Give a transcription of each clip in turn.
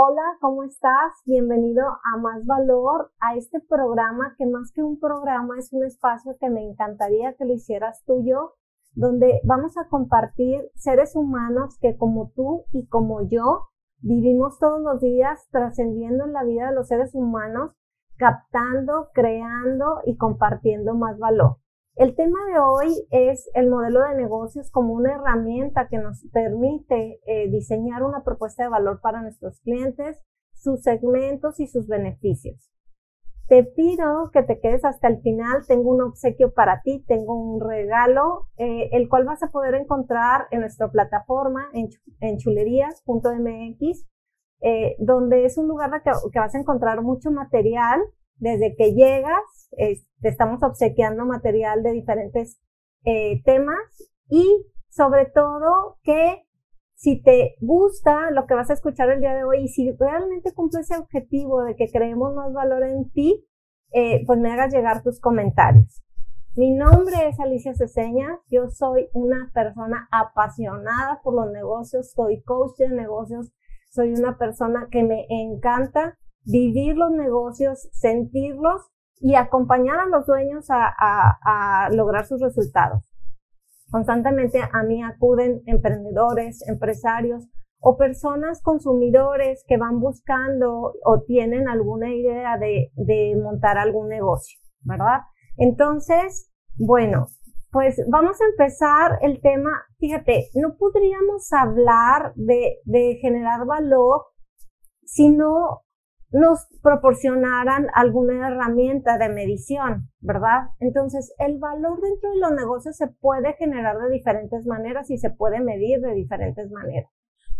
Hola, ¿cómo estás? Bienvenido a Más Valor, a este programa que más que un programa es un espacio que me encantaría que lo hicieras tuyo, donde vamos a compartir seres humanos que como tú y como yo vivimos todos los días trascendiendo en la vida de los seres humanos, captando, creando y compartiendo más valor. El tema de hoy es el modelo de negocios como una herramienta que nos permite eh, diseñar una propuesta de valor para nuestros clientes, sus segmentos y sus beneficios. Te pido que te quedes hasta el final. Tengo un obsequio para ti, tengo un regalo, eh, el cual vas a poder encontrar en nuestra plataforma en, chulerías.mx, eh, donde es un lugar que, que vas a encontrar mucho material desde que llegas, te estamos obsequiando material de diferentes eh, temas y sobre todo que si te gusta lo que vas a escuchar el día de hoy y si realmente cumple ese objetivo de que creemos más valor en ti, eh, pues me hagas llegar tus comentarios. Mi nombre es Alicia Ceseña, yo soy una persona apasionada por los negocios, soy coach de negocios, soy una persona que me encanta vivir los negocios, sentirlos y acompañar a los dueños a, lograr sus resultados. Constantemente a mí acuden emprendedores, empresarios o personas consumidores que van buscando o tienen alguna idea de, de montar algún negocio, ¿verdad? Entonces, bueno, pues vamos a empezar el tema. Fíjate, no podríamos hablar de, generar valor si no nos proporcionaran alguna herramienta de medición, ¿verdad? Entonces, el valor dentro de los negocios se puede generar de diferentes maneras y se puede medir de diferentes maneras.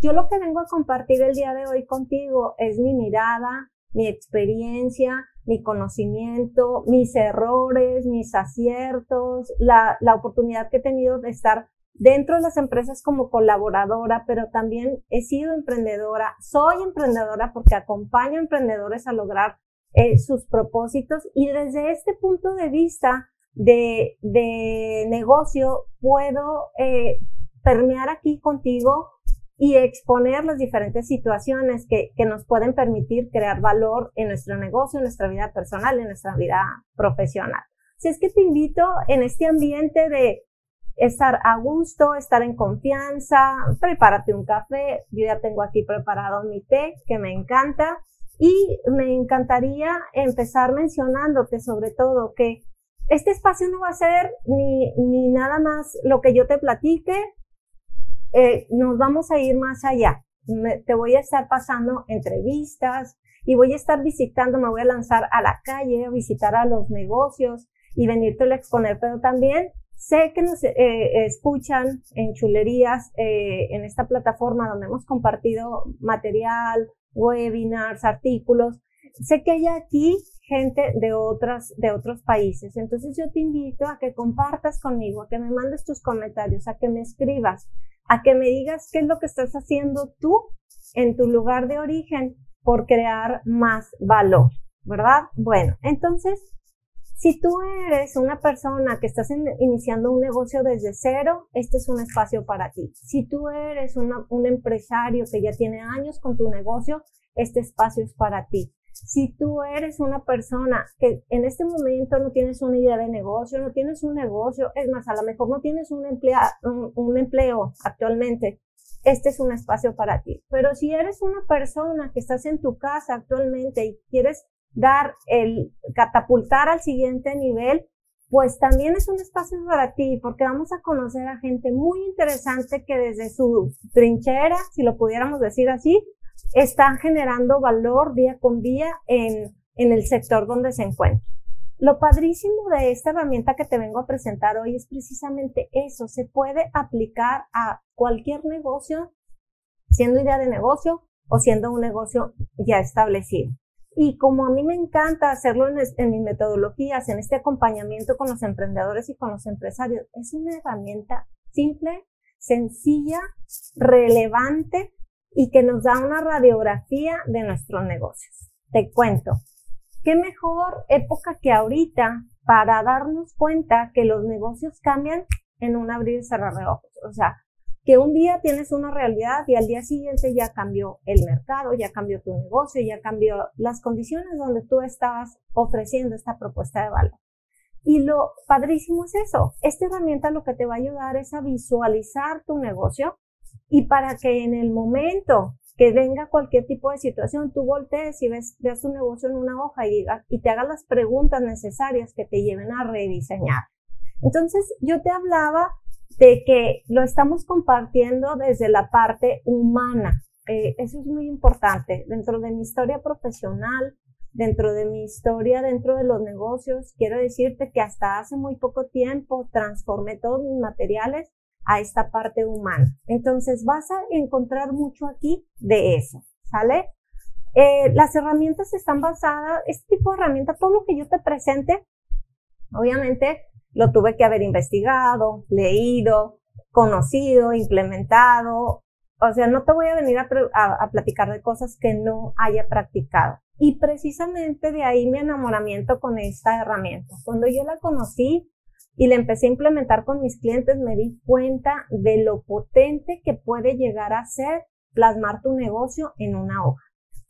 Yo lo que vengo a compartir el día de hoy contigo es mi mirada, mi experiencia, mi conocimiento, mis errores, mis aciertos, la, la oportunidad que he tenido de estar dentro de las empresas como colaboradora, pero también he sido emprendedora, soy emprendedora porque acompaño a emprendedores a lograr eh, sus propósitos y desde este punto de vista de, de negocio puedo eh, permear aquí contigo y exponer las diferentes situaciones que, que nos pueden permitir crear valor en nuestro negocio, en nuestra vida personal, en nuestra vida profesional. Si es que te invito en este ambiente de estar a gusto, estar en confianza, prepárate un café, yo ya tengo aquí preparado mi té que me encanta y me encantaría empezar mencionándote sobre todo que este espacio no va a ser ni, ni nada más lo que yo te platique, eh, nos vamos a ir más allá. te voy a estar pasando entrevistas y voy a estar visitando, me voy a lanzar a la calle, a visitar a los negocios y venirte a exponer, pero también Sé que nos eh, escuchan en chulerías, eh, en esta plataforma donde hemos compartido material, webinars, artículos. Sé que hay aquí gente de otras, de otros países. Entonces yo te invito a que compartas conmigo, a que me mandes tus comentarios, a que me escribas, a que me digas qué es lo que estás haciendo tú en tu lugar de origen por crear más valor, ¿verdad? Bueno, entonces si tú eres una persona que estás iniciando un negocio desde cero, este es un espacio para ti. Si tú eres un empresario que ya tiene años con tu negocio, este espacio es para ti. Si tú eres una persona que en este momento no tienes una idea de negocio, no tienes un negocio, es más, a lo mejor no tienes un, empleo actualmente, este es un espacio para ti. Pero si eres una persona que estás en tu casa actualmente y quieres dar el catapultar al siguiente nivel, pues también es un espacio para ti, porque vamos a conocer a gente muy interesante que desde su trinchera, si lo pudiéramos decir así, están generando valor día con día en, en el sector donde se encuentra. Lo padrísimo de esta herramienta que te vengo a presentar hoy es precisamente eso. Se puede aplicar a cualquier negocio, siendo idea de negocio o siendo un negocio ya establecido. Y como a mí me encanta hacerlo en, mis metodologías, en este acompañamiento con los emprendedores y con los empresarios, es una herramienta simple, sencilla, relevante y que nos da una radiografía de nuestros negocios. Te cuento. qué mejor época que ahorita para darnos cuenta que los negocios cambian en un abrir y cerrar de ojos. O sea, que un día tienes una realidad y al día siguiente ya cambió el mercado, ya cambió tu negocio, ya cambió las condiciones donde tú estabas ofreciendo esta propuesta de valor. Y lo padrísimo es eso. Esta herramienta lo que te va a ayudar es a visualizar tu negocio y para que en el momento que venga cualquier tipo de situación, tú voltees y ves, veas tu negocio en una hoja y, y te hagas las preguntas necesarias que te lleven a rediseñar. Entonces, yo te hablaba de que lo estamos compartiendo desde la parte humana. Eh, eso es muy importante. Dentro de mi historia profesional, dentro de mi historia, dentro de los negocios, quiero decirte que hasta hace muy poco tiempo transformé todos mis materiales a esta parte humana. Entonces vas a encontrar mucho aquí de eso, ¿sale? Eh, las herramientas están basadas, este tipo de herramientas, todo lo que yo te presente, obviamente lo tuve que haber investigado, leído, conocido, implementado. O sea, no te voy a venir a, a, platicar de cosas que no haya practicado. Y precisamente de ahí mi enamoramiento con esta herramienta. Cuando yo la conocí, y la empecé a implementar con mis clientes, me di cuenta de lo potente que puede llegar a ser plasmar tu negocio en una hoja.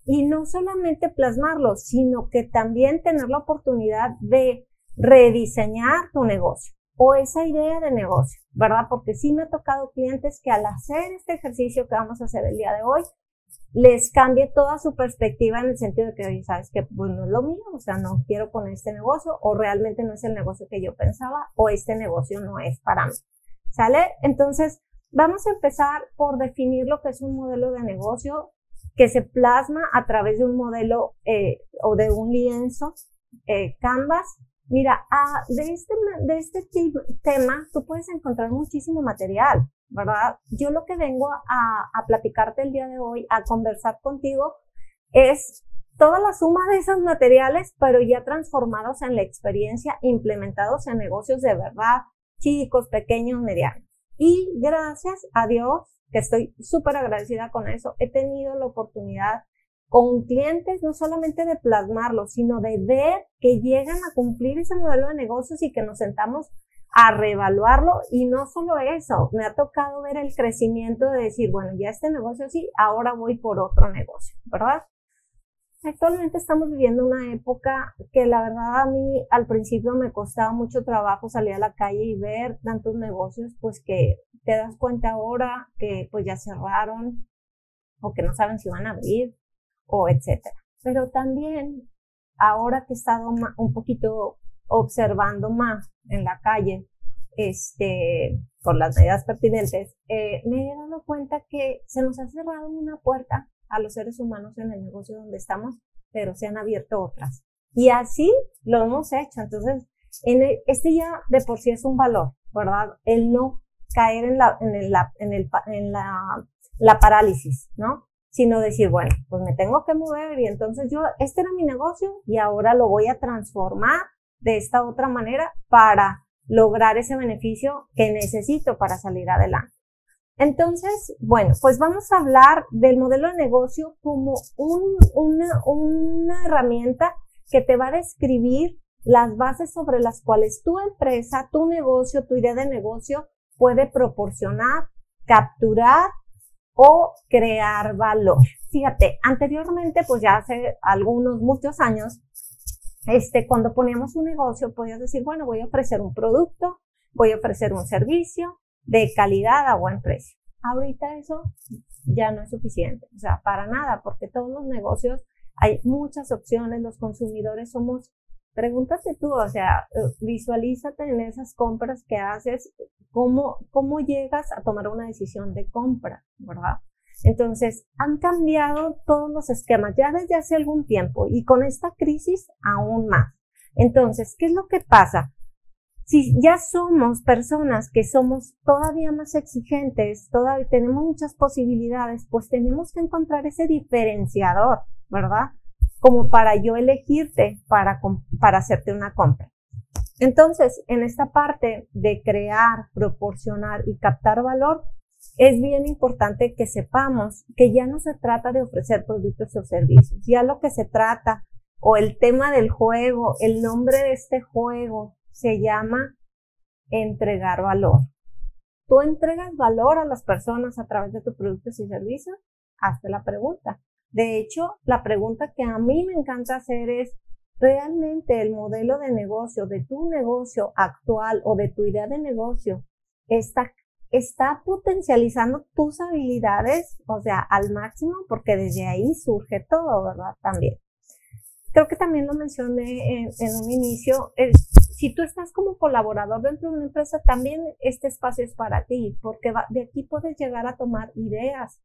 Y no solamente plasmarlo, sino que también tener la oportunidad de rediseñar tu negocio o esa idea de negocio, ¿verdad? Porque sí me ha tocado clientes que al hacer este ejercicio que vamos a hacer el día de hoy, les cambie toda su perspectiva en el sentido de que, sabes que pues no es lo mío, o sea, no quiero poner este negocio, o realmente no es el negocio que yo pensaba, o este negocio no es para mí. ¿Sale? Entonces, vamos a empezar por definir lo que es un modelo de negocio que se plasma a través de un modelo eh, o de un lienzo, eh, Canvas. Mira, ah, de este, de este tema tú puedes encontrar muchísimo material. ¿Verdad? Yo lo que vengo a, a platicarte el día de hoy, a conversar contigo, es toda la suma de esos materiales, pero ya transformados en la experiencia, implementados en negocios de verdad, chicos, pequeños, medianos. Y gracias a Dios, que estoy súper agradecida con eso, he tenido la oportunidad con clientes no solamente de plasmarlo, sino de ver que llegan a cumplir ese modelo de negocios y que nos sentamos a reevaluarlo y no solo eso, me ha tocado ver el crecimiento de decir, bueno, ya este negocio sí, ahora voy por otro negocio, ¿verdad? Actualmente estamos viviendo una época que la verdad a mí al principio me costaba mucho trabajo salir a la calle y ver tantos negocios, pues que te das cuenta ahora que pues ya cerraron o que no saben si van a abrir o etcétera. Pero también ahora que he estado un poquito observando más en la calle, este, por las medidas pertinentes, eh, me he dado cuenta que se nos ha cerrado una puerta a los seres humanos en el negocio donde estamos, pero se han abierto otras. Y así lo hemos hecho. Entonces, en este ya de por sí es un valor, ¿verdad? El no caer el, el, en la, la parálisis, ¿no? Sino decir, bueno, pues me tengo que mover y entonces yo, este era mi negocio y ahora lo voy a transformar de esta otra manera para lograr ese beneficio que necesito para salir adelante. Entonces, bueno, pues vamos a hablar del modelo de negocio como una, una herramienta que te va a describir las bases sobre las cuales tu empresa, tu negocio, tu idea de negocio puede proporcionar, capturar o crear valor. Fíjate, anteriormente, pues ya hace algunos, muchos años, este, cuando poníamos un negocio, podías decir, bueno, voy a ofrecer un producto, voy a ofrecer un servicio de calidad a buen precio. Ahorita eso ya no es suficiente, o sea, para nada, porque todos los negocios hay muchas opciones, los consumidores somos, pregúntate tú, o sea, eh, visualízate en esas compras que haces, cómo, cómo llegas a tomar una decisión de compra, ¿verdad? Entonces, han cambiado todos los esquemas ya desde hace algún tiempo y con esta crisis aún más. Entonces, ¿qué es lo que pasa? Si ya somos personas que somos todavía más exigentes, todavía tenemos muchas posibilidades, pues tenemos que encontrar ese diferenciador, ¿verdad? Como para yo elegirte para, para hacerte una compra. Entonces, en esta parte de crear, proporcionar y captar valor, es bien importante que sepamos que ya no se trata de ofrecer productos o servicios, ya lo que se trata o el tema del juego, el nombre de este juego se llama entregar valor. ¿Tú entregas valor a las personas a través de tus productos y servicios? Hazte la pregunta. De hecho, la pregunta que a mí me encanta hacer es, ¿realmente el modelo de negocio de tu negocio actual o de tu idea de negocio está, está potencializando tus habilidades, o sea, al máximo? Porque desde ahí surge todo, ¿verdad? También. Creo que también lo mencioné en, un inicio, es, si tú estás como colaborador dentro de una empresa, también este espacio es para ti, porque de aquí puedes llegar a tomar ideas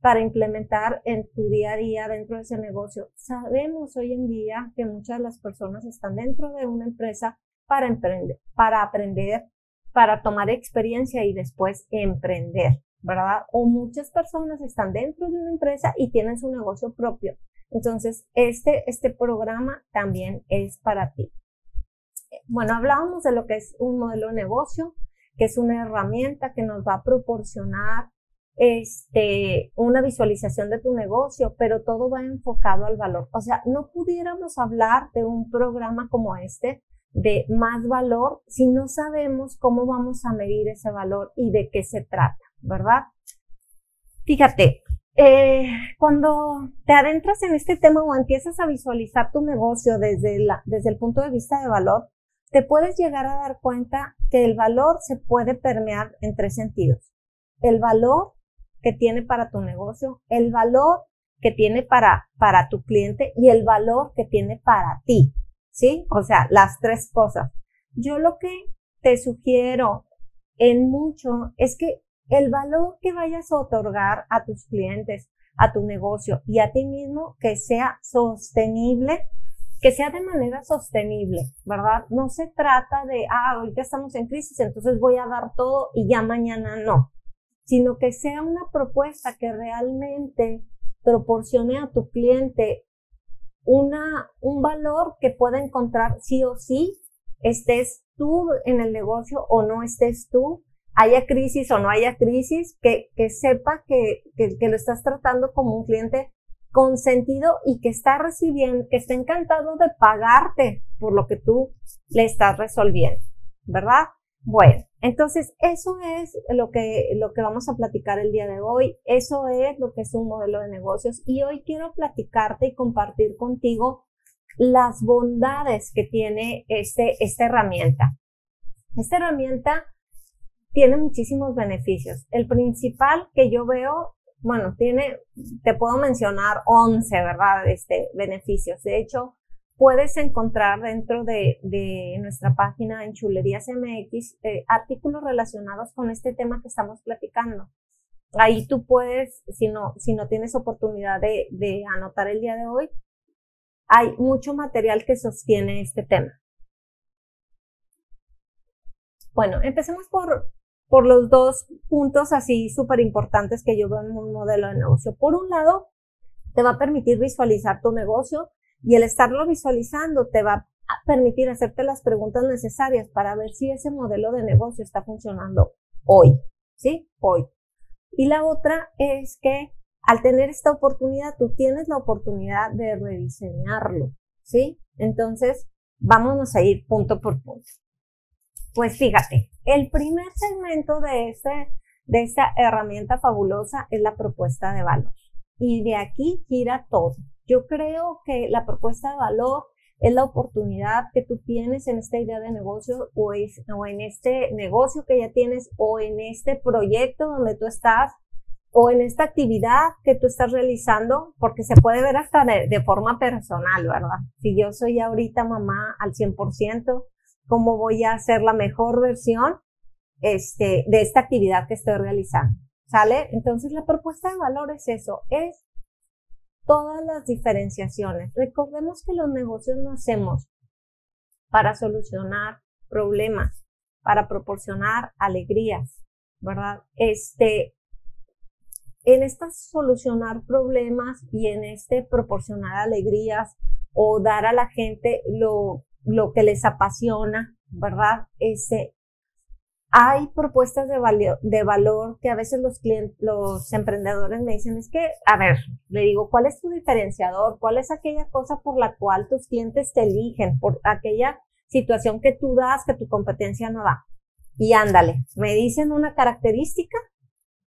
para implementar en tu día a día dentro de ese negocio. Sabemos hoy en día que muchas de las personas están dentro de una empresa para emprender, para aprender, para tomar experiencia y después emprender, ¿verdad? O muchas personas están dentro de una empresa y tienen su negocio propio. Entonces, este, este programa también es para ti bueno, hablábamos de lo que es un modelo de negocio, que es una herramienta que nos va a proporcionar este, una visualización de tu negocio, pero todo va enfocado al valor. O sea, no pudiéramos hablar de un programa como este de más valor si no sabemos cómo vamos a medir ese valor y de qué se trata, ¿verdad? Fíjate, eh, cuando te adentras en este tema o empiezas a visualizar tu negocio desde, desde el punto de vista de valor, te puedes llegar a dar cuenta que el valor se puede permear en tres sentidos. El valor que tiene para tu negocio, el valor que tiene para, para tu cliente y el valor que tiene para ti. ¿Sí? O sea, las tres cosas. Yo lo que te sugiero en mucho es que el valor que vayas a otorgar a tus clientes, a tu negocio y a ti mismo, que sea sostenible que sea de manera sostenible, ¿verdad? No se trata de, ah, ahorita estamos en crisis, entonces voy a dar todo y ya mañana no, sino que sea una propuesta que realmente proporcione a tu cliente una, un valor que pueda encontrar sí o sí, estés tú en el negocio o no estés tú, haya crisis o no haya crisis, que, que sepa que, que, que lo estás tratando como un cliente consentido y que está recibiendo, que está encantado de pagarte por lo que tú le estás resolviendo, ¿verdad? Bueno, entonces eso es lo que, lo que vamos a platicar el día de hoy. Eso es lo que es un modelo de negocios. Y hoy quiero platicarte y compartir contigo las bondades que tiene este, esta herramienta. Esta herramienta tiene muchísimos beneficios. El principal que yo veo bueno, tiene, te puedo mencionar 11, ¿verdad? Este, beneficios. De hecho, puedes encontrar dentro de, de nuestra página en Chulerías MX eh, artículos relacionados con este tema que estamos platicando. Ahí tú puedes, si no, si no tienes oportunidad de, de anotar el día de hoy, hay mucho material que sostiene este tema. Bueno, empecemos por por los dos puntos así súper importantes que yo veo en un modelo de negocio. Por un lado, te va a permitir visualizar tu negocio y el estarlo visualizando te va a permitir hacerte las preguntas necesarias para ver si ese modelo de negocio está funcionando hoy, ¿sí? Hoy. Y la otra es que al tener esta oportunidad, tú tienes la oportunidad de rediseñarlo, ¿sí? Entonces, vámonos a ir punto por punto. Pues fíjate, el primer segmento de, este, de esta herramienta fabulosa es la propuesta de valor. Y de aquí gira todo. Yo creo que la propuesta de valor es la oportunidad que tú tienes en esta idea de negocio o, es, o en este negocio que ya tienes o en este proyecto donde tú estás o en esta actividad que tú estás realizando, porque se puede ver hasta de, de forma personal, ¿verdad? Si yo soy ahorita mamá al 100%, cómo voy a hacer la mejor versión este, de esta actividad que estoy realizando. ¿Sale? Entonces la propuesta de valor es eso, es todas las diferenciaciones. Recordemos que los negocios no hacemos para solucionar problemas, para proporcionar alegrías, ¿verdad? Este, en esta solucionar problemas y en este proporcionar alegrías o dar a la gente lo lo que les apasiona, ¿verdad? Ese, hay propuestas de, valor que a veces los clientes, los emprendedores me dicen, es que, a ver, le digo, ¿cuál es tu diferenciador? ¿Cuál es aquella cosa por la cual tus clientes te eligen? Por aquella situación que tú das que tu competencia no da. Y ándale, me dicen una característica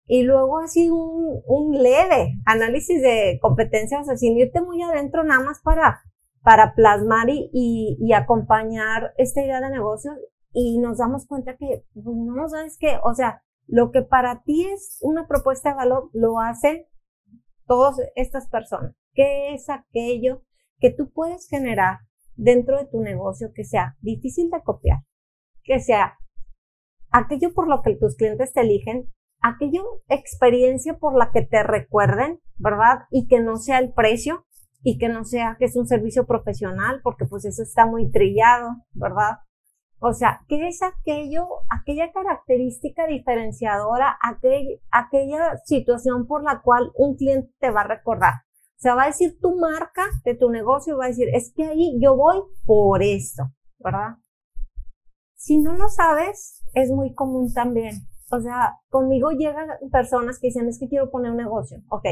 y luego así un, un leve análisis de competencias, o sea, sin irte muy adentro nada más para, para plasmar y, y, y acompañar esta idea de negocio y nos damos cuenta que, pues, no, ¿sabes qué? O sea, lo que para ti es una propuesta de valor, lo hacen todas estas personas. ¿Qué es aquello que tú puedes generar dentro de tu negocio que sea difícil de copiar? Que sea aquello por lo que tus clientes te eligen, aquello experiencia por la que te recuerden, ¿verdad? Y que no sea el precio y que no sea que es un servicio profesional, porque pues eso está muy trillado, ¿verdad? O sea, ¿qué es aquello, aquella característica diferenciadora, aquella situación por la cual un cliente te va a recordar? O sea, va a decir tu marca de tu negocio, va a decir, es que ahí yo voy por esto, ¿verdad? Si no lo sabes, es muy común también. O sea, conmigo llegan personas que dicen, es que quiero poner un negocio. Ok.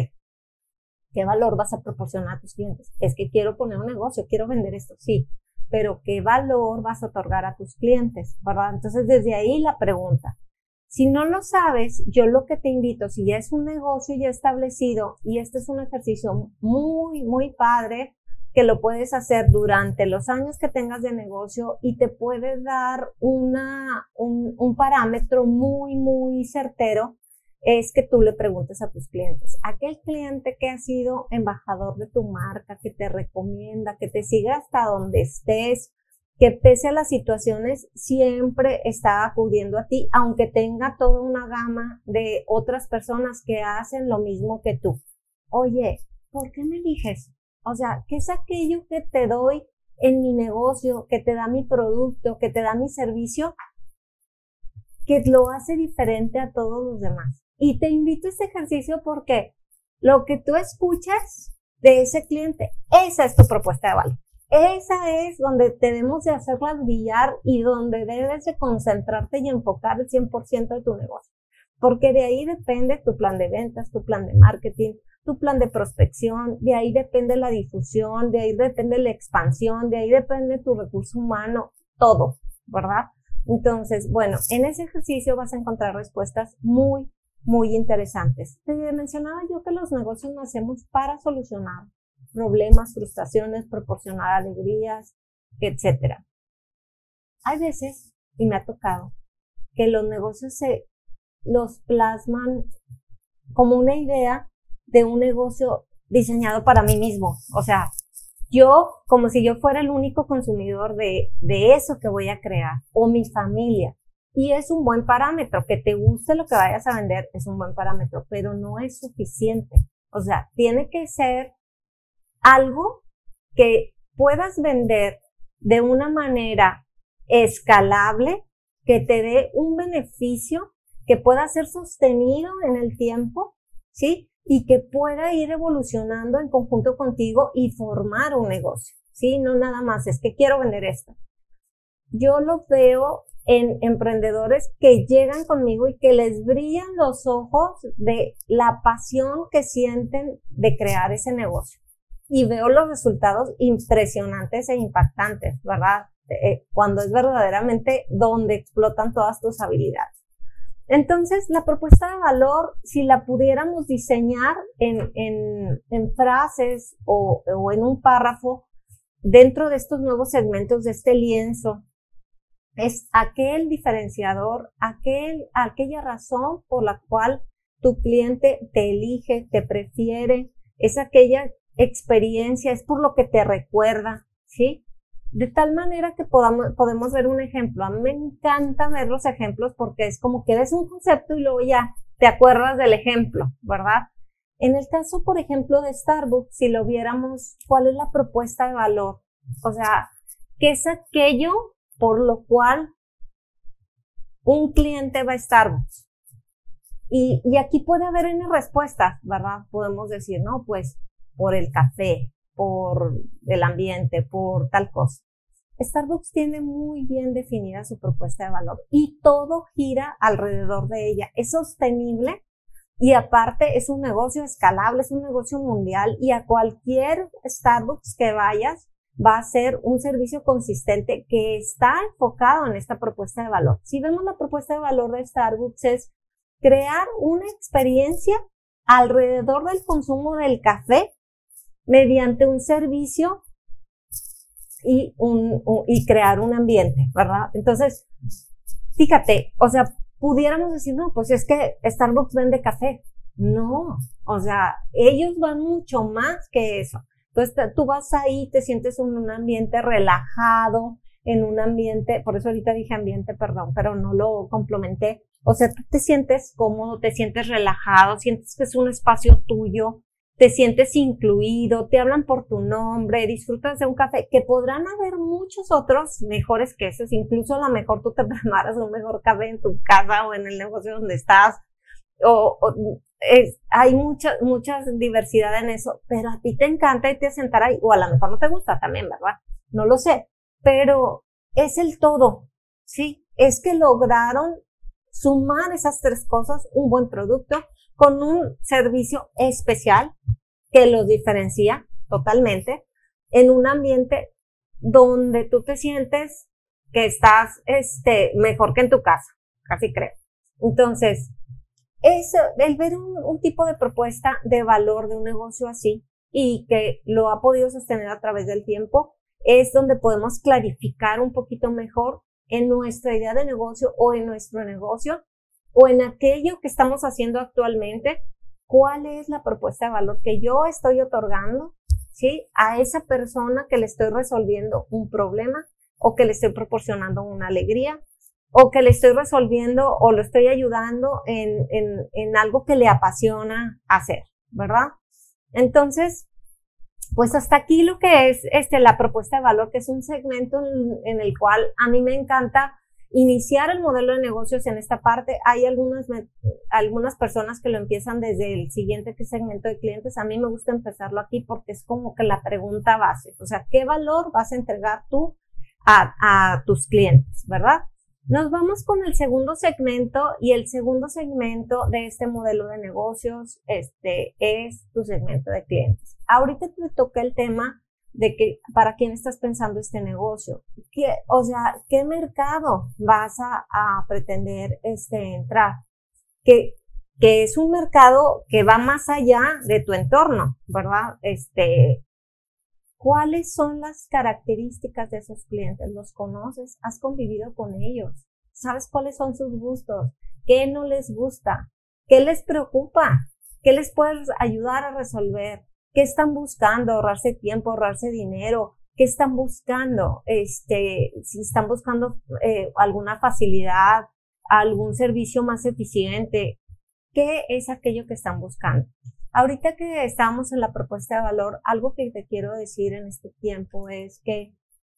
¿Qué valor vas a proporcionar a tus clientes? Es que quiero poner un negocio, quiero vender esto. Sí pero qué valor vas a otorgar a tus clientes, ¿verdad? Entonces, desde ahí la pregunta. Si no lo sabes, yo lo que te invito, si ya es un negocio ya establecido y este es un ejercicio muy, muy padre, que lo puedes hacer durante los años que tengas de negocio y te puede dar una, un, un parámetro muy, muy certero es que tú le preguntes a tus clientes, aquel cliente que ha sido embajador de tu marca, que te recomienda, que te siga hasta donde estés, que pese a las situaciones siempre está acudiendo a ti, aunque tenga toda una gama de otras personas que hacen lo mismo que tú. Oye, ¿por qué me eliges? O sea, ¿qué es aquello que te doy en mi negocio, que te da mi producto, que te da mi servicio, que lo hace diferente a todos los demás? Y te invito a este ejercicio porque lo que tú escuchas de ese cliente, esa es tu propuesta de valor. Esa es donde debemos de hacerla brillar y donde debes de concentrarte y enfocar el 100% de tu negocio. Porque de ahí depende tu plan de ventas, tu plan de marketing, tu plan de prospección, de ahí depende la difusión, de ahí depende la expansión, de ahí depende tu recurso humano, todo, ¿verdad? Entonces, bueno, en ese ejercicio vas a encontrar respuestas muy, muy interesantes. Te mencionaba yo que los negocios nacemos para solucionar problemas, frustraciones, proporcionar alegrías, etcétera. Hay veces, y me ha tocado, que los negocios se los plasman como una idea de un negocio diseñado para mí mismo. O sea, yo, como si yo fuera el único consumidor de, de eso que voy a crear, o mi familia. Y es un buen parámetro, que te guste lo que vayas a vender es un buen parámetro, pero no es suficiente. O sea, tiene que ser algo que puedas vender de una manera escalable, que te dé un beneficio, que pueda ser sostenido en el tiempo, ¿sí? Y que pueda ir evolucionando en conjunto contigo y formar un negocio, ¿sí? No nada más, es que quiero vender esto. Yo lo veo en emprendedores que llegan conmigo y que les brillan los ojos de la pasión que sienten de crear ese negocio. Y veo los resultados impresionantes e impactantes, ¿verdad? Eh, cuando es verdaderamente donde explotan todas tus habilidades. Entonces, la propuesta de valor, si la pudiéramos diseñar en, en, en frases o, o en un párrafo, dentro de estos nuevos segmentos de este lienzo es aquel diferenciador, aquel, aquella razón por la cual tu cliente te elige, te prefiere, es aquella experiencia, es por lo que te recuerda, ¿sí? De tal manera que podamos, podemos ver un ejemplo. A mí me encanta ver los ejemplos porque es como que ves un concepto y luego ya te acuerdas del ejemplo, ¿verdad? En el caso, por ejemplo, de Starbucks, si lo viéramos, ¿cuál es la propuesta de valor? O sea, ¿qué es aquello por lo cual un cliente va a Starbucks. Y, y aquí puede haber una respuesta, ¿verdad? Podemos decir, no, pues por el café, por el ambiente, por tal cosa. Starbucks tiene muy bien definida su propuesta de valor y todo gira alrededor de ella. Es sostenible y aparte es un negocio escalable, es un negocio mundial y a cualquier Starbucks que vayas va a ser un servicio consistente que está enfocado en esta propuesta de valor. Si vemos la propuesta de valor de Starbucks es crear una experiencia alrededor del consumo del café mediante un servicio y, crear un ambiente, ¿verdad? Entonces, fíjate, o sea, pudiéramos decir, no, pues es que Starbucks vende café. No, o sea, ellos van mucho más que eso. Entonces, tú vas ahí, te sientes en un ambiente relajado, en un ambiente, por eso ahorita dije ambiente, perdón, pero no lo complementé. O sea, tú te sientes cómodo, te sientes relajado, sientes que es un espacio tuyo, te sientes incluido, te hablan por tu nombre, disfrutas de un café, que podrán haber muchos otros mejores que esos, incluso a lo mejor tú te preparas un mejor café en tu casa o en el negocio donde estás, o, hay mucha, mucha diversidad en eso, pero a ti te encanta y te sentar ahí, o a lo mejor no te gusta también, ¿verdad? No lo sé, pero es el todo, ¿sí? Es que lograron sumar esas tres cosas, un buen producto, con un servicio especial que los diferencia totalmente en un ambiente donde tú te sientes que estás este, mejor que en tu casa, casi creo. Entonces, es el ver un, tipo de propuesta de valor de un negocio así y que lo ha podido sostener a través del tiempo, es donde podemos clarificar un poquito mejor en nuestra idea de negocio o en nuestro negocio o en aquello que estamos haciendo actualmente, cuál es la propuesta de valor que yo estoy otorgando, ¿sí? A esa persona que le estoy resolviendo un problema o que le estoy proporcionando una alegría o que le estoy resolviendo o lo estoy ayudando en, en, en algo que le apasiona hacer, ¿verdad? Entonces, pues hasta aquí lo que es este, la propuesta de valor, que es un segmento en, el cual a mí me encanta iniciar el modelo de negocios en esta parte. Hay algunas, algunas personas que lo empiezan desde el siguiente segmento de clientes. A mí me gusta empezarlo aquí porque es como que la pregunta base. O sea, ¿qué valor vas a entregar tú a, a tus clientes, verdad? Nos vamos con el segundo segmento y el segundo segmento de este modelo de negocios este, es tu segmento de clientes. Ahorita te toca el tema de que para quién estás pensando este negocio. ¿Qué, o sea, ¿qué mercado vas a, a pretender este, entrar? Que, que es un mercado que va más allá de tu entorno, ¿verdad? Este, ¿cuáles son las características de esos clientes? ¿Los conoces? ¿Has convivido con ellos? ¿Sabes cuáles son sus gustos? ¿Qué no les gusta? ¿Qué les preocupa? ¿Qué les puedes ayudar a resolver? ¿Qué están buscando? Ahorrarse tiempo, ahorrarse dinero. ¿Qué están buscando? Este, si están buscando eh, alguna facilidad, algún servicio más eficiente, ¿qué es aquello que están buscando? Ahorita que estamos en la propuesta de valor, algo que te quiero decir en este tiempo es que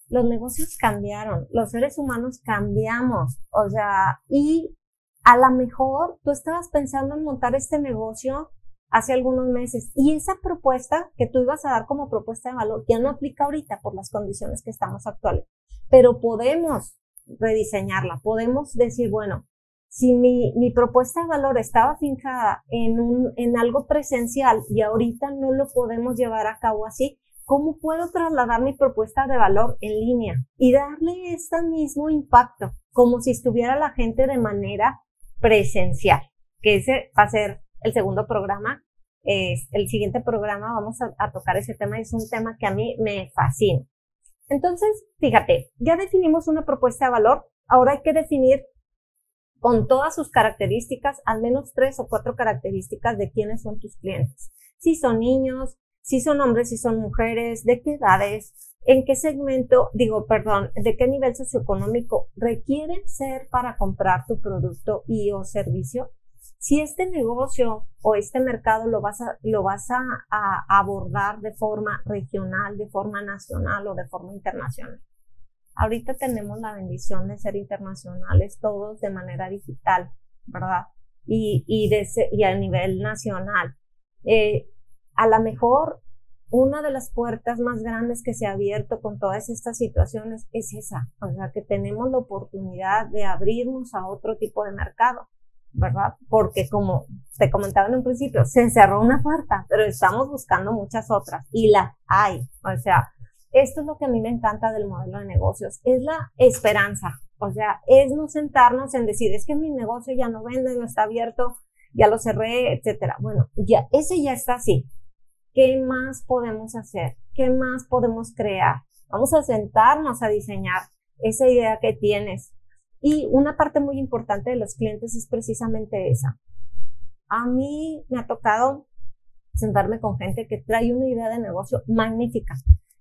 los negocios cambiaron, los seres humanos cambiamos, o sea, y a lo mejor tú estabas pensando en montar este negocio hace algunos meses. Y esa propuesta que tú ibas a dar como propuesta de valor ya no aplica ahorita por las condiciones que estamos actuales. Pero podemos rediseñarla, podemos decir, bueno, si mi, propuesta de valor estaba fincada en, en algo presencial y ahorita no lo podemos llevar a cabo así, ¿cómo puedo trasladar mi propuesta de valor en línea y darle este mismo impacto como si estuviera la gente de manera presencial? Que ese va a ser el segundo programa. Es, el siguiente programa vamos a, tocar ese tema. Es un tema que a mí me fascina. Entonces, fíjate, ya definimos una propuesta de valor. Ahora hay que definir con todas sus características, al menos tres o cuatro características de quiénes son tus clientes. Si son niños, si son hombres, si son mujeres, de qué edades, en qué segmento, digo, perdón, de qué nivel socioeconómico requieren ser para comprar tu producto y o servicio si este negocio o este mercado lo vas a, lo vas a, abordar de forma regional, de forma nacional o de forma internacional. Ahorita tenemos la bendición de ser internacionales todos de manera digital, ¿verdad? Y, y, de, y a nivel nacional. Eh, a lo mejor una de las puertas más grandes que se ha abierto con todas estas situaciones es esa, o sea, que tenemos la oportunidad de abrirnos a otro tipo de mercado, ¿verdad? Porque como te comentaba en un principio, se encerró una puerta, pero estamos buscando muchas otras y la hay, o sea, esto es lo que a mí me encanta del modelo de negocios, es la esperanza, o sea, es no sentarnos en decir, es que mi negocio ya no vende, no está abierto, ya lo cerré, etcétera. Bueno, ya, ese ya está así. ¿Qué más podemos hacer? ¿Qué más podemos crear? Vamos a sentarnos a diseñar esa idea que tienes. Y una parte muy importante de los clientes es precisamente esa. A mí me ha tocado sentarme con gente que trae una idea de negocio magnífica,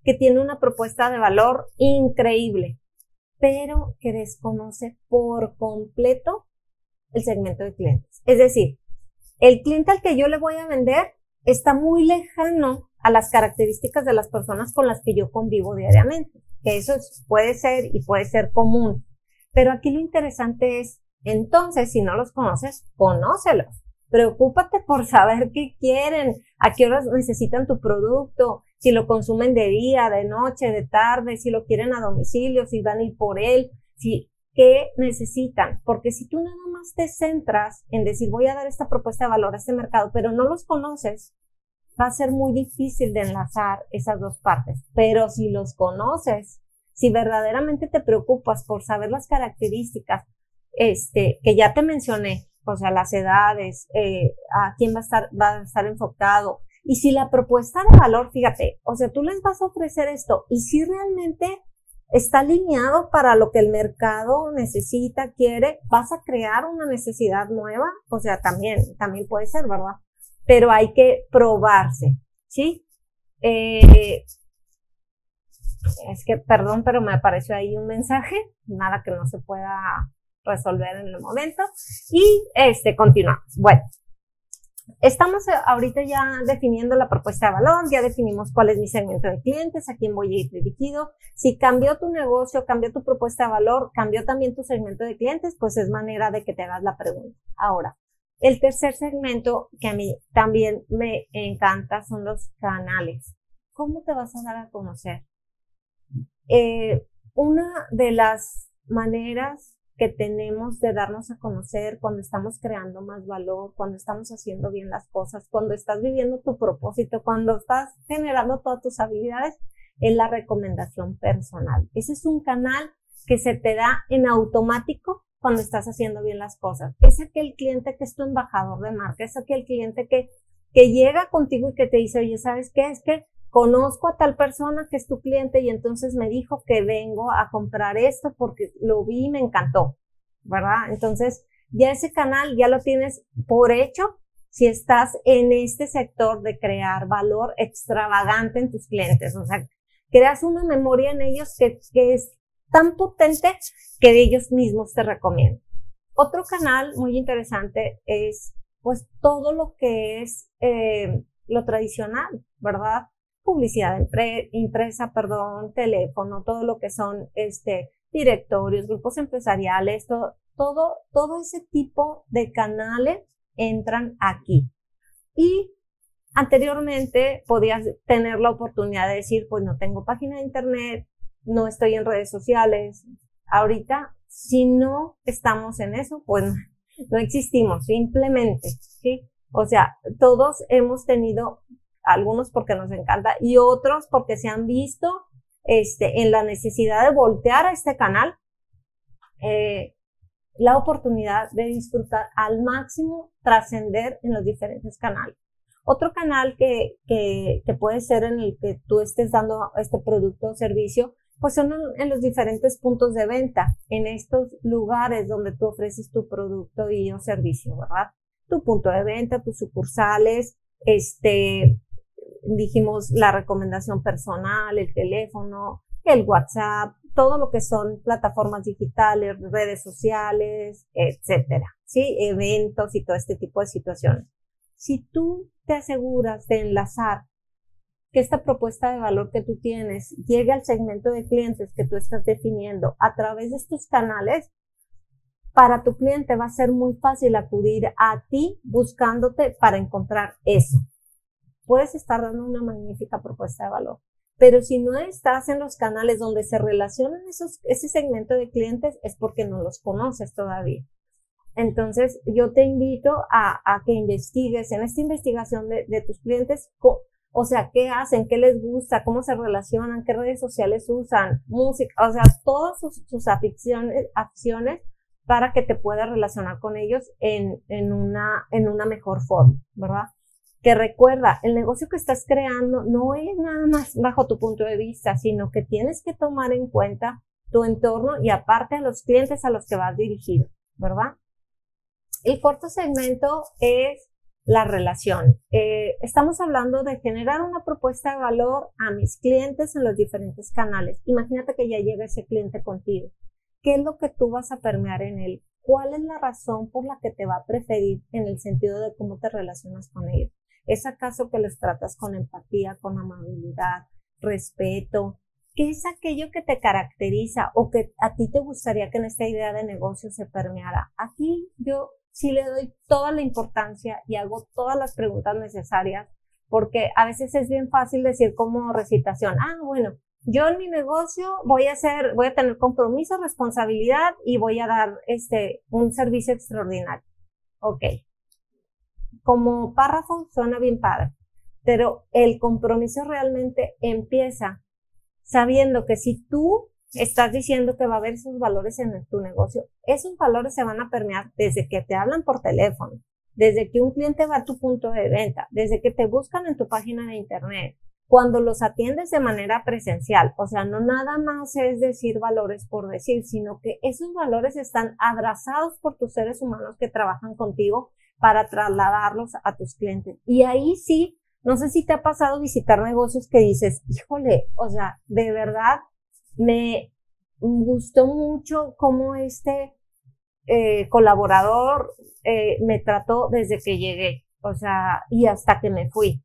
que tiene una propuesta de valor increíble, pero que desconoce por completo el segmento de clientes. Es decir, el cliente al que yo le voy a vender está muy lejano a las características de las personas con las que yo convivo diariamente, que eso puede ser y puede ser común. Pero aquí lo interesante es, entonces, si no los conoces, conócelos. Preocúpate por saber qué quieren, a qué horas necesitan tu producto, si lo consumen de día, de noche, de tarde, si lo quieren a domicilio, si van a ir por él, si qué necesitan, porque si tú nada más te centras en decir voy a dar esta propuesta de valor a este mercado, pero no los conoces, va a ser muy difícil de enlazar esas dos partes. Pero si los conoces, si verdaderamente te preocupas por saber las características, este, que ya te mencioné, o sea, las edades, eh, a quién va a estar, va a estar enfocado. Y si la propuesta de valor, fíjate, o sea, tú les vas a ofrecer esto y si realmente está alineado para lo que el mercado necesita, quiere, vas a crear una necesidad nueva, o sea, también, también puede ser, ¿verdad? Pero hay que probarse, ¿sí? Eh, es que, perdón, pero me apareció ahí un mensaje, nada que no se pueda resolver en el momento. Y este, continuamos. Bueno, Estamos eh, ahorita ya definiendo la propuesta de valor, ya definimos cuál es mi segmento de clientes, a quién voy a ir dirigido. Si cambió tu negocio, cambió tu propuesta de valor, cambió también tu segmento de clientes, pues es manera de que te hagas la pregunta. Ahora, el tercer segmento que a mí también me encanta son los canales. ¿Cómo te vas a dar a conocer? Eh, una de las maneras que tenemos de darnos a conocer cuando estamos creando más valor, cuando estamos haciendo bien las cosas, cuando estás viviendo tu propósito, cuando estás generando todas tus habilidades, es la recomendación personal. Ese es un canal que se te da en automático cuando estás haciendo bien las cosas. Es aquel cliente que es tu embajador de marca, es aquel cliente que, que llega contigo y que te dice, oye, ¿sabes qué? Es que conozco a tal persona que es tu cliente y entonces me dijo que vengo a comprar esto porque lo vi y me encantó, ¿verdad? Entonces, ya ese canal ya lo tienes por hecho si estás en este sector de crear valor extravagante en tus clientes. O sea, creas una memoria en ellos que, que es tan potente que ellos mismos te recomiendan. Otro canal muy interesante es pues todo lo que es eh, lo tradicional, ¿verdad? publicidad impresa, perdón, teléfono, todo lo que son este, directorios, grupos empresariales, todo, todo, todo ese tipo de canales entran aquí. Y anteriormente podías tener la oportunidad de decir, pues no tengo página de internet, no estoy en redes sociales. Ahorita, si no estamos en eso, pues no existimos, simplemente, ¿sí? O sea, todos hemos tenido algunos porque nos encanta y otros porque se han visto este, en la necesidad de voltear a este canal eh, la oportunidad de disfrutar al máximo, trascender en los diferentes canales. Otro canal que, que, que, puede ser en el que tú estés dando este producto o servicio, pues son en los diferentes puntos de venta, en estos lugares donde tú ofreces tu producto y o servicio, ¿verdad? Tu punto de venta, tus sucursales, este, dijimos la recomendación personal, el teléfono, el WhatsApp, todo lo que son plataformas digitales, redes sociales, etcétera, ¿sí? Eventos y todo este tipo de situaciones. Si tú te aseguras de enlazar que esta propuesta de valor que tú tienes llegue al segmento de clientes que tú estás definiendo a través de estos canales, para tu cliente va a ser muy fácil acudir a ti buscándote para encontrar eso. puedes estar dando una magnífica propuesta de valor. Pero si no estás en los canales donde se relacionan esos, ese segmento de clientes, es porque no los conoces todavía. Entonces, yo te invito a, a que investigues en esta investigación de, de, tus clientes, o sea, qué hacen, qué les gusta, cómo se relacionan, qué redes sociales usan, música, o sea, todas sus, sus aficiones, acciones para que te puedas relacionar con ellos en, en, una, en una mejor forma, ¿verdad? Que recuerda, el negocio que estás creando no es nada más bajo tu punto de vista, sino que tienes que tomar en cuenta tu entorno y aparte a los clientes a los que vas dirigido, ¿verdad? El cuarto segmento es la relación. Eh, estamos hablando de generar una propuesta de valor a mis clientes en los diferentes canales. Imagínate que ya llega ese cliente contigo ¿Qué es lo que tú vas a permear en él? ¿Cuál es la razón por la que te va a preferir en el sentido de cómo te relacionas con ellos? ¿Es acaso que les tratas con empatía, con amabilidad, respeto? ¿Qué es aquello que te caracteriza o que a ti te gustaría que en esta idea de negocio se permeara? Aquí yo sí le doy toda la importancia y hago todas las preguntas necesarias porque a veces es bien fácil decir como recitación, ah, bueno, yo en mi negocio voy a hacer, voy a tener compromiso, responsabilidad y voy a dar este, un servicio extraordinario. Ok. Como párrafo suena bien padre, pero el compromiso realmente empieza sabiendo que si tú estás diciendo que va a haber esos valores en tu negocio, esos valores se van a permear desde que te hablan por teléfono, desde que un cliente va a tu punto de venta, desde que te buscan en tu página de internet, cuando los atiendes de manera presencial. O sea, no nada más es decir valores por decir, sino que esos valores están abrazados por tus seres humanos que trabajan contigo para trasladarlos a tus clientes. Y ahí sí, no sé si te ha pasado visitar negocios que dices, híjole, o sea, de verdad me gustó mucho cómo este eh, colaborador eh, me trató desde que llegué, o sea, y hasta que me fui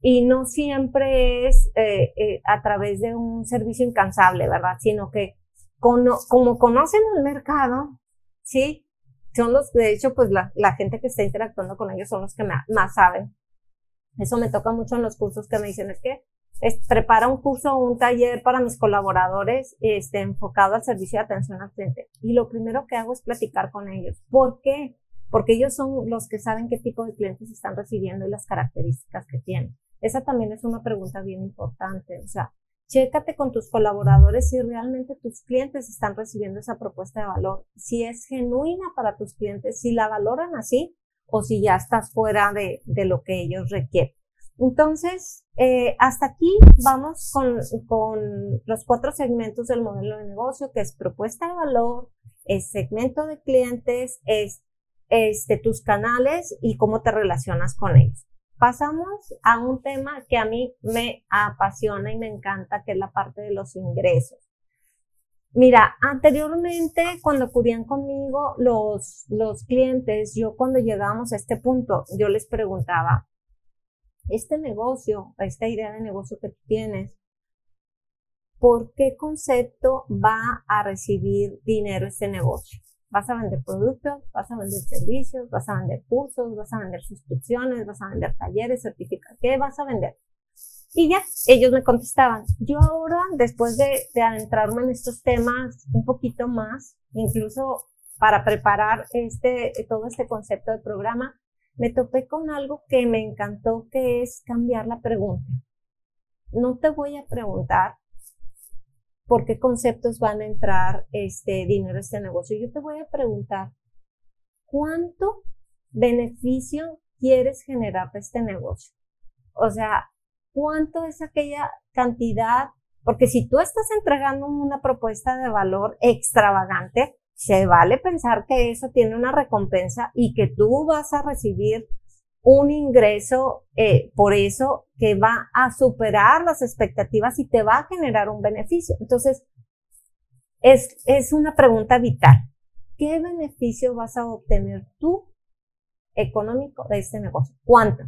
y no siempre es eh, a través de un servicio incansable, ¿verdad? Sino que como conocen el mercado, ¿sí? Son los, de hecho, pues la, la gente que está interactuando con ellos son los que más saben. Eso me toca mucho en los cursos que me dicen, es que prepara un curso o un taller para mis colaboradores este, enfocado al servicio de atención al cliente. Y lo primero que hago es platicar con ellos. ¿Por qué? Porque ellos son los que saben qué tipo de clientes están recibiendo y las características que tienen. Esa también es una pregunta bien importante. O sea, chécate con tus colaboradores si realmente tus clientes están recibiendo esa propuesta de valor, si es genuina para tus clientes, si la valoran así o si ya estás fuera de lo que ellos requieren. Entonces, eh, hasta aquí vamos con, los cuatro segmentos del modelo de negocio, que es propuesta de valor, es segmento de clientes, es este, tus canales y cómo te relacionas con ellos pasamos a un tema que a mí me apasiona y me encanta, que es la parte de los ingresos. Mira, anteriormente cuando acudían conmigo los, los clientes, yo cuando llegábamos a este punto, yo les preguntaba, este negocio, esta idea de negocio que tienes, ¿por qué concepto va a recibir dinero este negocio? Vas a vender productos, vas a vender servicios, vas a vender cursos, vas a vender suscripciones, vas a vender talleres, certificados. ¿Qué vas a vender? Y ya, ellos me contestaban. Yo ahora, después de, de adentrarme en estos temas un poquito más, incluso para preparar este, todo este concepto de programa, me topé con algo que me encantó, que es cambiar la pregunta. No te voy a preguntar por qué conceptos van a entrar este dinero a este negocio. Yo te voy a preguntar, ¿cuánto beneficio quieres generar de este negocio? O sea, ¿cuánto es aquella cantidad? Porque si tú estás entregando una propuesta de valor extravagante, se vale pensar que eso tiene una recompensa y que tú vas a recibir un ingreso eh, por eso que va a superar las expectativas y te va a generar un beneficio. Entonces, es, es una pregunta vital. ¿Qué beneficio vas a obtener tú económico de este negocio? ¿Cuánto?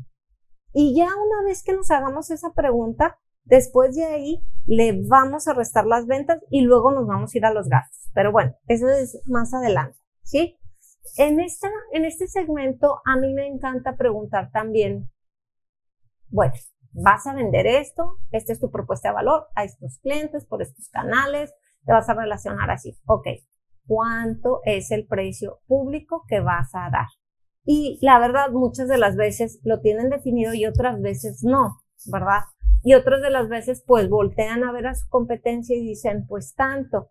Y ya una vez que nos hagamos esa pregunta, después de ahí le vamos a restar las ventas y luego nos vamos a ir a los gastos. Pero bueno, eso es más adelante, ¿sí? En, esta, en este segmento a mí me encanta preguntar también, Bueno, vas a vender esto, esta es tu propuesta de valor a estos clientes por estos canales, te vas a relacionar así. Ok, ¿cuánto es el precio público que vas a dar? Y la verdad, muchas de las veces lo tienen definido y otras veces no, ¿verdad? Y otras de las veces, pues voltean a ver a su competencia y dicen, pues tanto.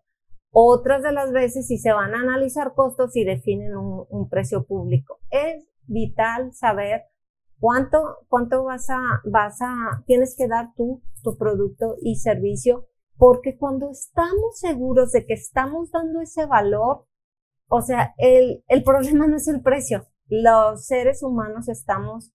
Otras de las veces, si se van a analizar costos y definen un, un precio público. Es vital saber cuánto, cuánto vas a, vas a, tienes que dar tú, tu producto y servicio, porque cuando estamos seguros de que estamos dando ese valor, o sea, el, el problema no es el precio. Los seres humanos estamos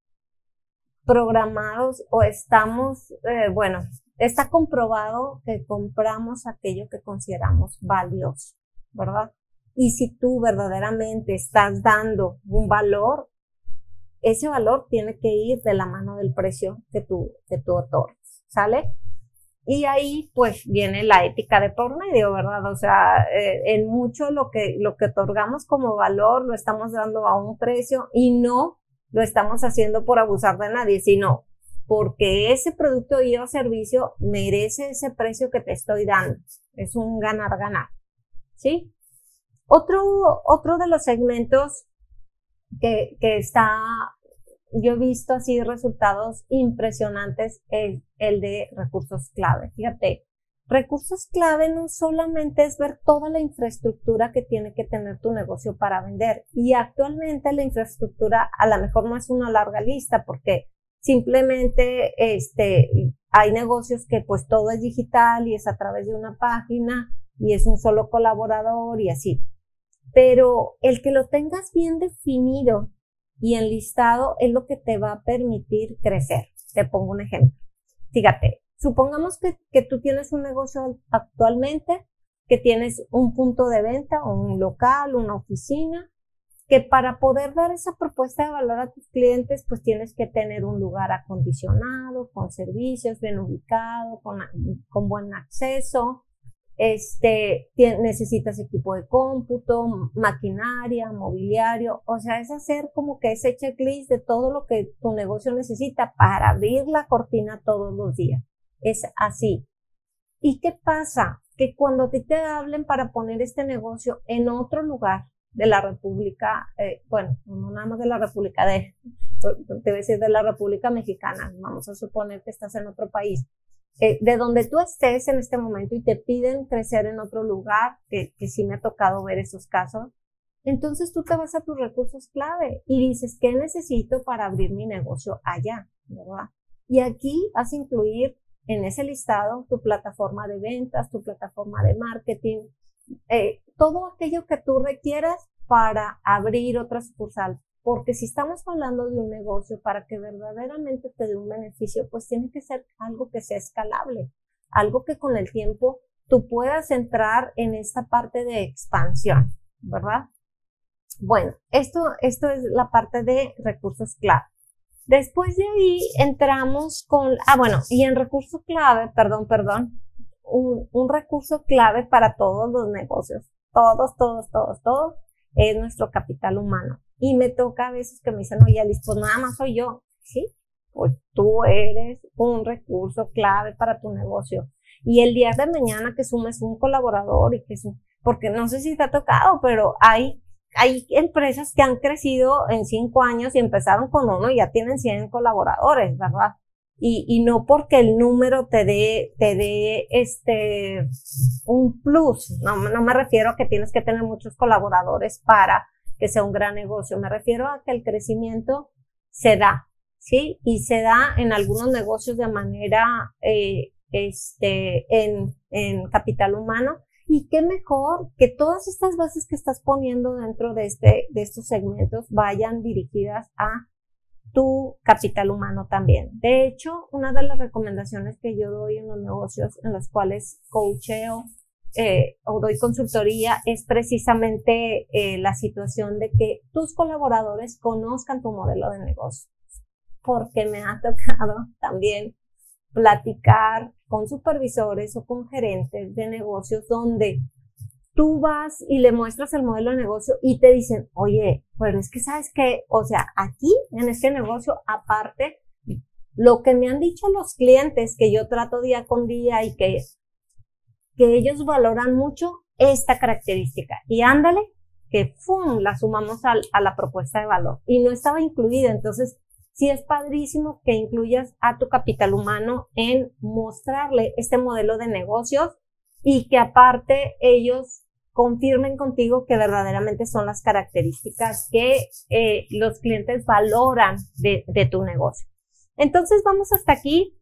programados o estamos, eh, bueno, está comprobado que compramos aquello que consideramos valioso, ¿verdad? Y si tú verdaderamente estás dando un valor, ese valor tiene que ir de la mano del precio que tú, que tú otorgas, ¿sale? Y ahí pues viene la ética de por medio, ¿verdad? O sea, eh, en mucho lo que, lo que otorgamos como valor lo estamos dando a un precio y no lo estamos haciendo por abusar de nadie, sino porque ese producto y o servicio merece ese precio que te estoy dando. Es un ganar-ganar. ¿Sí? Otro, otro de los segmentos que, que está, yo he visto así resultados impresionantes, es el de recursos clave. Fíjate, Recursos clave no solamente es ver toda la infraestructura que tiene que tener tu negocio para vender. Y actualmente la infraestructura a lo mejor no es una larga lista porque simplemente este, hay negocios que pues todo es digital y es a través de una página y es un solo colaborador y así. Pero el que lo tengas bien definido y enlistado es lo que te va a permitir crecer. Te pongo un ejemplo. Fíjate, Supongamos que, tú tienes un negocio actualmente, que tienes un punto de venta, un local, una oficina, que para poder dar esa propuesta de valor a tus clientes, pues tienes que tener un lugar acondicionado, con servicios bien ubicado, con, con buen acceso, este, necesitas equipo de cómputo, maquinaria, mobiliario, o sea, es hacer como que ese checklist de todo lo que tu negocio necesita para abrir la cortina todos los días es así. ¿Y qué pasa? Que cuando te, te hablen para poner este negocio en otro lugar de la República, eh, bueno, no nada más de la República de, debe decir de la República Mexicana, vamos a suponer que estás en otro país, eh, de donde tú estés en este momento y te piden crecer en otro lugar, que, que sí me ha tocado ver esos casos, entonces tú te vas a tus recursos clave y dices, ¿qué necesito para abrir mi negocio allá? ¿verdad? Y aquí vas a incluir en ese listado tu plataforma de ventas, tu plataforma de marketing, eh, todo aquello que tú requieras para abrir otra sucursal. Porque si estamos hablando de un negocio para que verdaderamente te dé un beneficio, pues tiene que ser algo que sea escalable, algo que con el tiempo tú puedas entrar en esta parte de expansión, ¿verdad? Bueno, esto, esto es la parte de recursos clave. Después de ahí entramos con, ah, bueno, y en recurso clave, perdón, perdón, un, un recurso clave para todos los negocios, todos, todos, todos, todos, es nuestro capital humano. Y me toca a veces que me dicen, oye, Alice, pues nada más soy yo. Sí, pues tú eres un recurso clave para tu negocio. Y el día de mañana que sumes un colaborador y que su, porque no sé si te ha tocado, pero hay hay empresas que han crecido en cinco años y empezaron con uno y ya tienen 100 colaboradores, ¿verdad? Y, y no porque el número te dé, te dé este, un plus. No, no me refiero a que tienes que tener muchos colaboradores para que sea un gran negocio. Me refiero a que el crecimiento se da, ¿sí? Y se da en algunos negocios de manera, eh, este, en, en capital humano y qué mejor que todas estas bases que estás poniendo dentro de, este, de estos segmentos vayan dirigidas a tu capital humano también. De hecho, una de las recomendaciones que yo doy en los negocios en los cuales coacheo eh, o doy consultoría es precisamente eh, la situación de que tus colaboradores conozcan tu modelo de negocio. Porque me ha tocado también platicar con supervisores o con gerentes de negocios donde tú vas y le muestras el modelo de negocio y te dicen, oye, pero es que sabes que, o sea, aquí en este negocio, aparte, lo que me han dicho los clientes que yo trato día con día y que, que ellos valoran mucho esta característica. Y ándale, que ¡fum! la sumamos a la propuesta de valor. Y no estaba incluida. Entonces, sí es padrísimo que incluyas a tu capital humano en mostrarle este modelo de negocios y que aparte ellos confirmen contigo que verdaderamente son las características que eh, los clientes valoran de, de tu negocio. Entonces vamos hasta aquí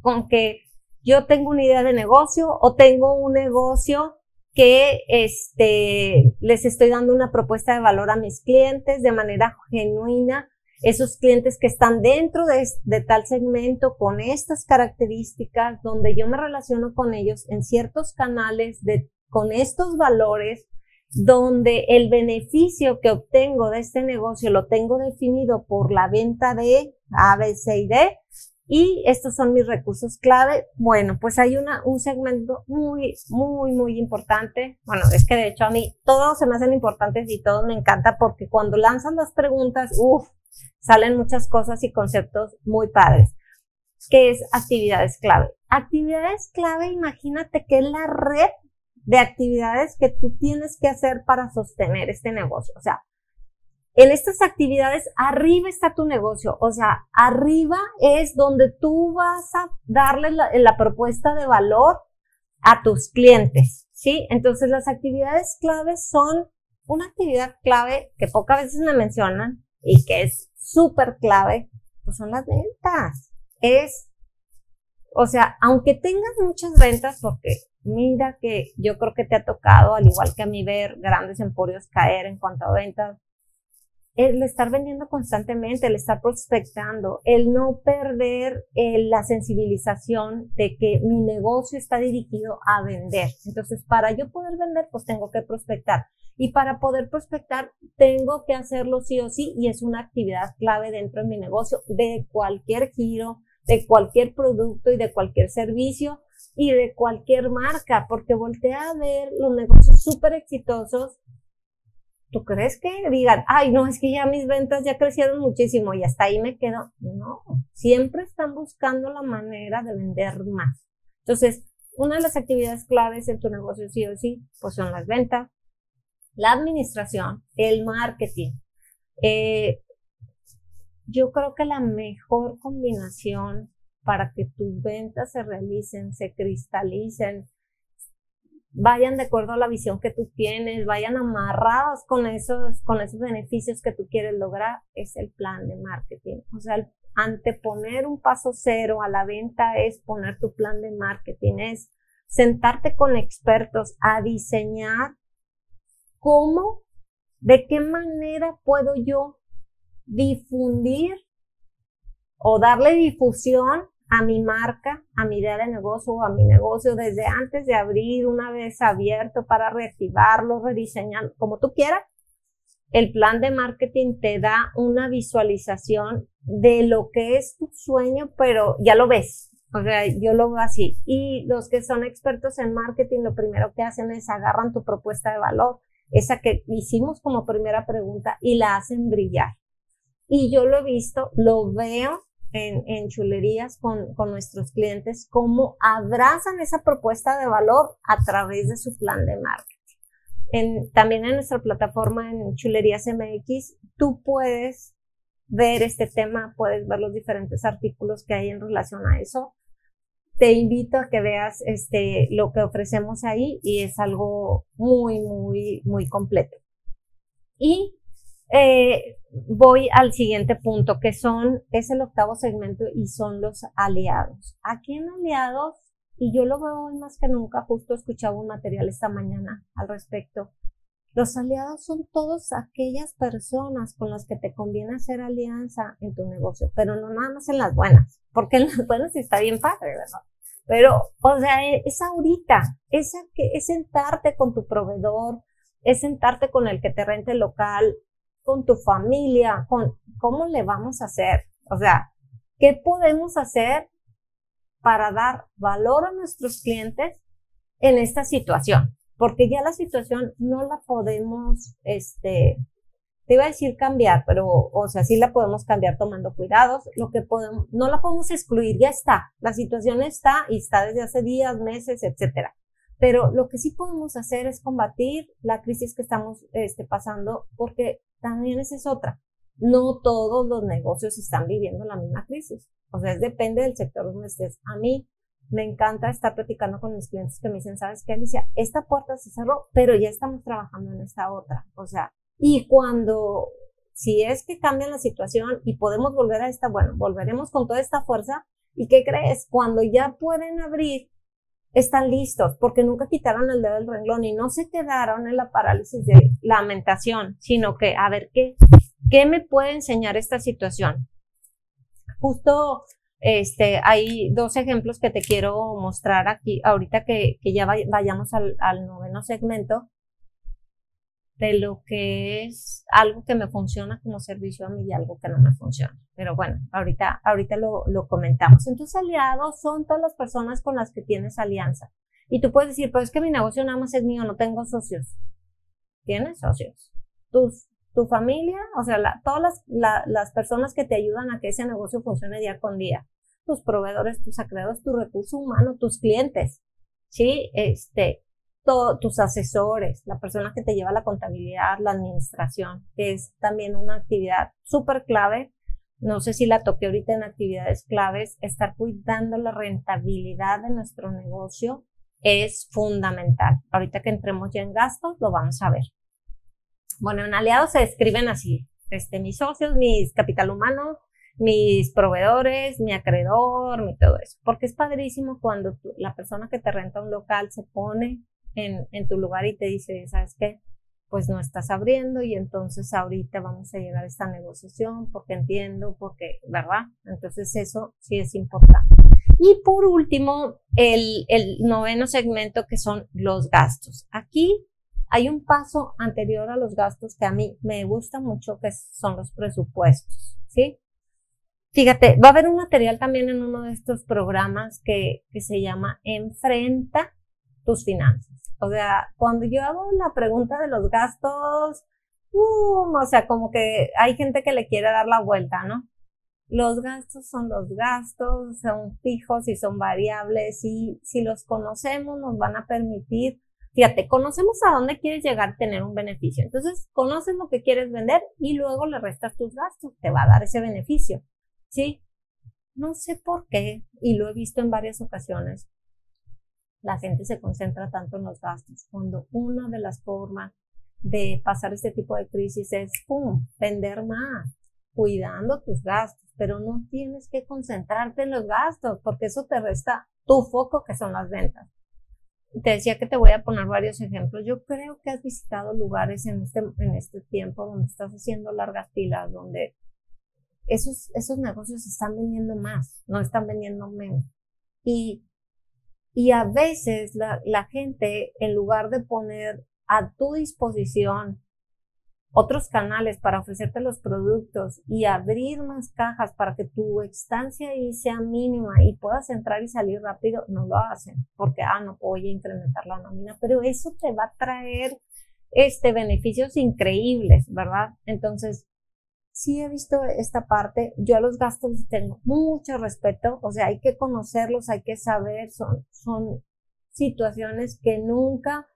con que yo tengo una idea de negocio o tengo un negocio que este, les estoy dando una propuesta de valor a mis clientes de manera genuina. Esos clientes que están dentro de, de, tal segmento con estas características, donde yo me relaciono con ellos en ciertos canales de, con estos valores, donde el beneficio que obtengo de este negocio lo tengo definido por la venta de A, B, C y D, y estos son mis recursos clave. Bueno, pues hay una, un segmento muy, muy, muy importante. Bueno, es que de hecho a mí todos se me hacen importantes y todos me encanta porque cuando lanzan las preguntas, uff, salen muchas cosas y conceptos muy padres. ¿Qué es actividades clave? Actividades clave, imagínate que es la red de actividades que tú tienes que hacer para sostener este negocio. O sea, en estas actividades, arriba está tu negocio. O sea, arriba es donde tú vas a darle la, propuesta de valor a tus clientes. ¿Sí? Entonces, las actividades claves son una actividad clave que pocas veces me mencionan y que es súper clave, pues son las ventas. Es, o sea, aunque tengas muchas ventas, porque mira que yo creo que te ha tocado, al igual que a mí, ver grandes emporios caer en cuanto a ventas, el estar vendiendo constantemente, el estar prospectando, el no perder eh, la sensibilización de que mi negocio está dirigido a vender. Entonces, para yo poder vender, pues tengo que prospectar. Y para poder prospectar, tengo que hacerlo sí o sí, y es una actividad clave dentro de mi negocio, de cualquier giro, de cualquier producto y de cualquier servicio y de cualquier marca, porque voltea a ver los negocios súper exitosos ¿Tú crees que digan, ay, no, es que ya mis ventas ya crecieron muchísimo y hasta ahí me quedo? No, siempre están buscando la manera de vender más. Entonces, una de las actividades claves en tu negocio sí o sí, pues son las ventas, la administración, el marketing. Eh, yo creo que la mejor combinación para que tus ventas se realicen, se cristalicen, vayan de acuerdo a la visión que tú tienes, vayan amarrados con esos, con esos beneficios que tú quieres lograr, es el plan de marketing. O sea, anteponer un paso cero a la venta es poner tu plan de marketing, es sentarte con expertos a diseñar cómo, de qué manera puedo yo difundir o darle difusión a mi marca, a mi idea de negocio o a mi negocio desde antes de abrir, una vez abierto para reactivarlo, rediseñar, como tú quieras. El plan de marketing te da una visualización de lo que es tu sueño, pero ya lo ves. O sea, yo lo veo así. Y los que son expertos en marketing, lo primero que hacen es agarran tu propuesta de valor, esa que hicimos como primera pregunta, y la hacen brillar. Y yo lo he visto, lo veo en, chulerías con, con, nuestros clientes, cómo abrazan esa propuesta de valor a través de su plan de marketing. En, también en nuestra plataforma en Chulerías MX, tú puedes ver este tema, puedes ver los diferentes artículos que hay en relación a eso. Te invito a que veas este, lo que ofrecemos ahí y es algo muy, muy, muy completo. Y eh, voy al siguiente punto, que son, es el octavo segmento y son los aliados. Aquí en aliados, y yo lo veo hoy más que nunca, justo escuchaba un material esta mañana al respecto. Los aliados son todas aquellas personas con las que te conviene hacer alianza en tu negocio, pero no nada más en las buenas, porque en las buenas está bien padre, ¿verdad? Pero, o sea, es ahorita, es, es sentarte con tu proveedor, es sentarte con el que te rente el local, con tu familia, con cómo le vamos a hacer. O sea, ¿qué podemos hacer para dar valor a nuestros clientes en esta situación? Porque ya la situación no la podemos, este, te iba a decir cambiar, pero, o sea, sí la podemos cambiar tomando cuidados. Lo que podemos, no la podemos excluir, ya está. La situación está y está desde hace días, meses, etcétera. Pero lo que sí podemos hacer es combatir la crisis que estamos este, pasando, porque también esa es otra. No todos los negocios están viviendo la misma crisis. O sea, depende del sector donde estés. A mí me encanta estar platicando con mis clientes que me dicen, ¿sabes qué, Alicia? Esta puerta se cerró, pero ya estamos trabajando en esta otra. O sea, y cuando, si es que cambia la situación y podemos volver a esta, bueno, volveremos con toda esta fuerza. ¿Y qué crees? Cuando ya pueden abrir, están listos, porque nunca quitaron el dedo del renglón y no se quedaron en la parálisis de lamentación, sino que, a ver, ¿qué, qué me puede enseñar esta situación? Justo este, hay dos ejemplos que te quiero mostrar aquí, ahorita que, que ya vayamos al, al, noveno segmento, de lo que es algo que me funciona como servicio a mí y algo que no me funciona. Pero bueno, ahorita, ahorita lo, lo comentamos. Entonces, aliados son todas las personas con las que tienes alianza. Y tú puedes decir, pero es que mi negocio nada más es mío, no tengo socios. ¿Tienes socios? Tus tu familia, o sea, todas las, las personas que te ayudan a que ese negocio funcione día con día, tus proveedores, tus acreedores, tu recurso humano, tus clientes, ¿sí? Este, tus asesores, la persona que te lleva la contabilidad, la administración, que es también una actividad súper clave. No sé si la toqué ahorita en actividades claves, estar cuidando la rentabilidad de nuestro negocio es fundamental. Ahorita que entremos ya en gastos, lo vamos a ver. Bueno, en aliados se escriben así, este, mis socios, mis capital humano, mis proveedores, mi acreedor, mi todo eso. Porque es padrísimo cuando la persona que te renta un local se pone en, tu lugar y te dice, ¿sabes qué? Pues no estás abriendo y entonces ahorita vamos a llegar a esta negociación porque entiendo, porque, ¿verdad? Entonces eso sí es importante. Y por último, el, el noveno segmento que son los gastos. Aquí hay un paso anterior a los gastos que a mí me gusta mucho, que son los presupuestos, ¿sí? Fíjate, va a haber un material también en uno de estos programas que, que se llama Enfrenta tus finanzas. O sea, cuando yo hago la pregunta de los gastos, o sea, como que hay gente que le quiere dar la vuelta, ¿no? Los gastos son los gastos, son fijos y son variables y si los conocemos nos van a permitir Fíjate, conocemos a dónde quieres llegar a tener un beneficio. Entonces, conoces lo que quieres vender y luego le restas tus gastos. Te va a dar ese beneficio. ¿Sí? No sé por qué, y lo he visto en varias ocasiones, la gente se concentra tanto en los gastos, cuando una de las formas de pasar este tipo de crisis es, ¡pum!, vender más, cuidando tus gastos, pero no tienes que concentrarte en los gastos, porque eso te resta tu foco, que son las ventas te decía que te voy a poner varios ejemplos. Yo creo que has visitado lugares en este, en este tiempo donde estás haciendo largas filas, donde esos, esos negocios están vendiendo más, no están vendiendo menos. Y, y a veces la, gente, en lugar de poner a tu disposición otros canales para ofrecerte los productos y abrir más cajas para que tu estancia ahí sea mínima y puedas entrar y salir rápido, no lo hacen porque, ah, no voy a incrementar la nómina, pero eso te va a traer este beneficios increíbles, ¿verdad? Entonces, sí he visto esta parte, yo a los gastos tengo mucho respeto, o sea, hay que conocerlos, hay que saber, son, son situaciones que nunca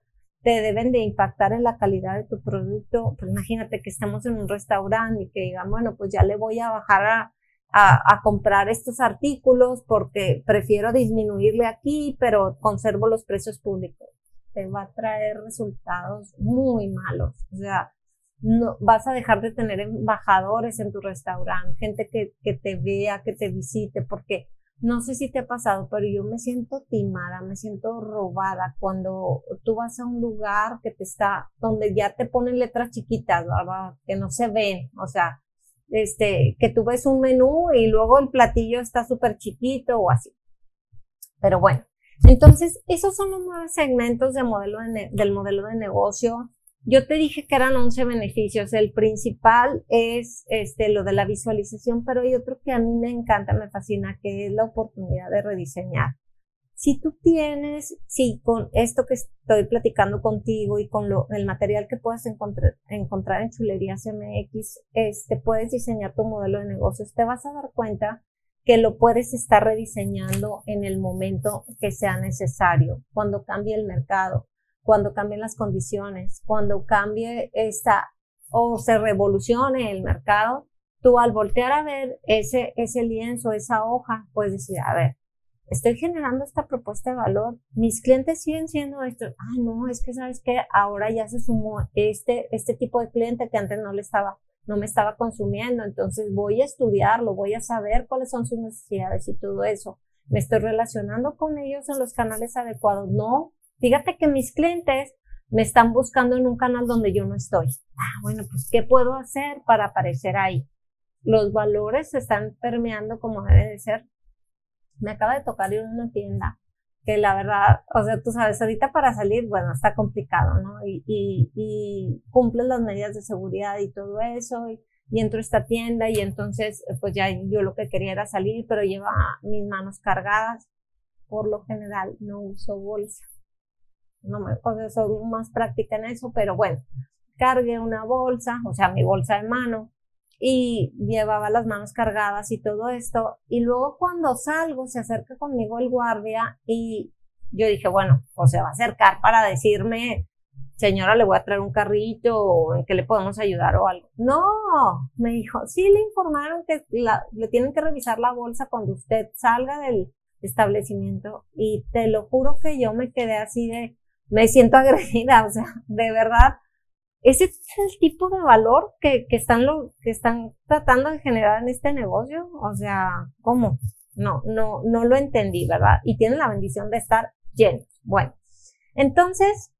te deben de impactar en la calidad de tu producto. Pues imagínate que estamos en un restaurante y que digan, bueno, pues ya le voy a bajar a, a, a, comprar estos artículos porque prefiero disminuirle aquí, pero conservo los precios públicos. Te va a traer resultados muy malos. O sea, no, vas a dejar de tener embajadores en tu restaurante, gente que, que te vea, que te visite, porque no sé si te ha pasado, pero yo me siento timada, me siento robada cuando tú vas a un lugar que te está, donde ya te ponen letras chiquitas. Que no se ven, o sea, este, que tú ves un menú y luego el platillo está súper chiquito o así. Pero bueno, entonces esos son los nueve segmentos de modelo del modelo de negocio. Yo te dije que eran 11 beneficios. El principal es este, lo de la visualización, pero hay otro que a mí me encanta, me fascina, que es la oportunidad de rediseñar. Si tú tienes, si con esto que estoy platicando contigo y con lo, el material que puedas encontrar, en Chulerías MX, este, puedes diseñar tu modelo de negocios, te vas a dar cuenta que lo puedes estar rediseñando en el momento que sea necesario, cuando cambie el mercado, cuando cambien las condiciones, cuando cambie esta o se revolucione el mercado, tú al voltear a ver ese, ese lienzo, esa hoja, puedes decir, a ver, estoy generando esta propuesta de valor, mis clientes siguen siendo estos, ah, no, es que sabes que ahora ya se sumó este, este tipo de cliente que antes no le estaba, no me estaba consumiendo, entonces voy a estudiarlo, voy a saber cuáles son sus necesidades y todo eso. Me estoy relacionando con ellos en los canales adecuados. No, fíjate que mis clientes me están buscando en un canal donde yo no estoy. Ah, bueno, pues, ¿qué puedo hacer para aparecer ahí? Los valores se están permeando como debe de ser me acaba de tocar ir a una tienda que la verdad, o sea, tú sabes, ahorita para salir, bueno, está complicado, ¿no? Y, y, las medidas de seguridad y todo eso, y, y, entro a esta tienda y entonces, pues ya yo lo que quería era salir, pero lleva mis manos cargadas. Por lo general, no uso bolsa. No me, o sea, soy más práctica en eso, pero bueno, cargué una bolsa, o sea, mi bolsa de mano, y llevaba las manos cargadas y todo esto. Y luego cuando salgo se acerca conmigo el guardia y yo dije, bueno, pues se va a acercar para decirme, señora, le voy a traer un carrito o en qué le podemos ayudar o algo. No, me dijo, sí le informaron que le tienen que revisar la bolsa cuando usted salga del establecimiento y te lo juro que yo me quedé así de, me siento agredida, o sea, de verdad, ese es el tipo de valor que, que, están lo, que están tratando de generar en este negocio. O sea, ¿cómo? No, no, no lo entendí, ¿verdad? Y tienen la bendición de estar llenos. Bueno, entonces,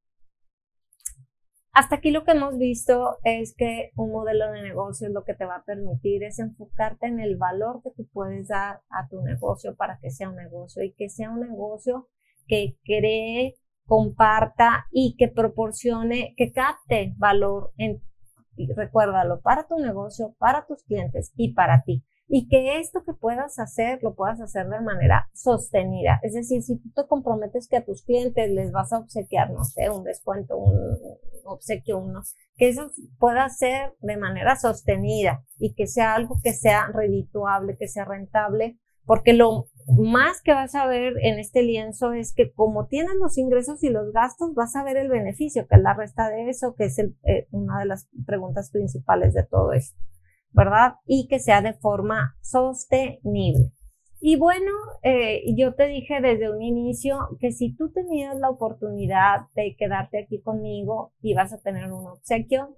hasta aquí lo que hemos visto es que un modelo de negocio lo que te va a permitir es enfocarte en el valor que tú puedes dar a tu negocio para que sea un negocio y que sea un negocio que cree comparta y que proporcione, que capte valor en, recuérdalo, para tu negocio, para tus clientes y para ti. Y que esto que puedas hacer, lo puedas hacer de manera sostenida. Es decir, si tú te comprometes que a tus clientes les vas a obsequiar, no sé, un descuento, un obsequio, uno, que eso pueda ser de manera sostenida y que sea algo que sea redituable, que sea rentable, porque lo más que vas a ver en este lienzo es que como tienen los ingresos y los gastos, vas a ver el beneficio, que es la resta de eso, que es eh, una de las preguntas principales de todo esto, ¿verdad? Y que sea de forma sostenible. Y bueno, eh, yo te dije desde un inicio que si tú tenías la oportunidad de quedarte aquí conmigo y vas a tener un obsequio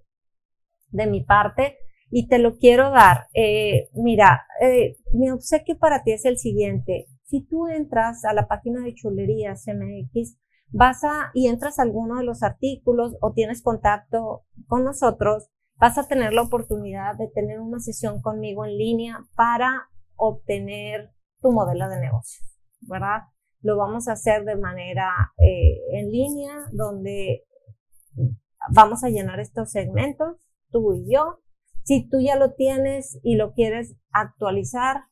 de mi parte, y te lo quiero dar. Eh, mira, eh, mi obsequio para ti es el siguiente. Si tú entras a la página de Chulerías MX, vas a, y entras a alguno de los artículos o tienes contacto con nosotros, vas a tener la oportunidad de tener una sesión conmigo en línea para obtener tu modelo de negocio, ¿verdad? Lo vamos a hacer de manera eh, en línea, donde vamos a llenar estos segmentos, tú y yo, si tú ya lo tienes y lo quieres actualizar,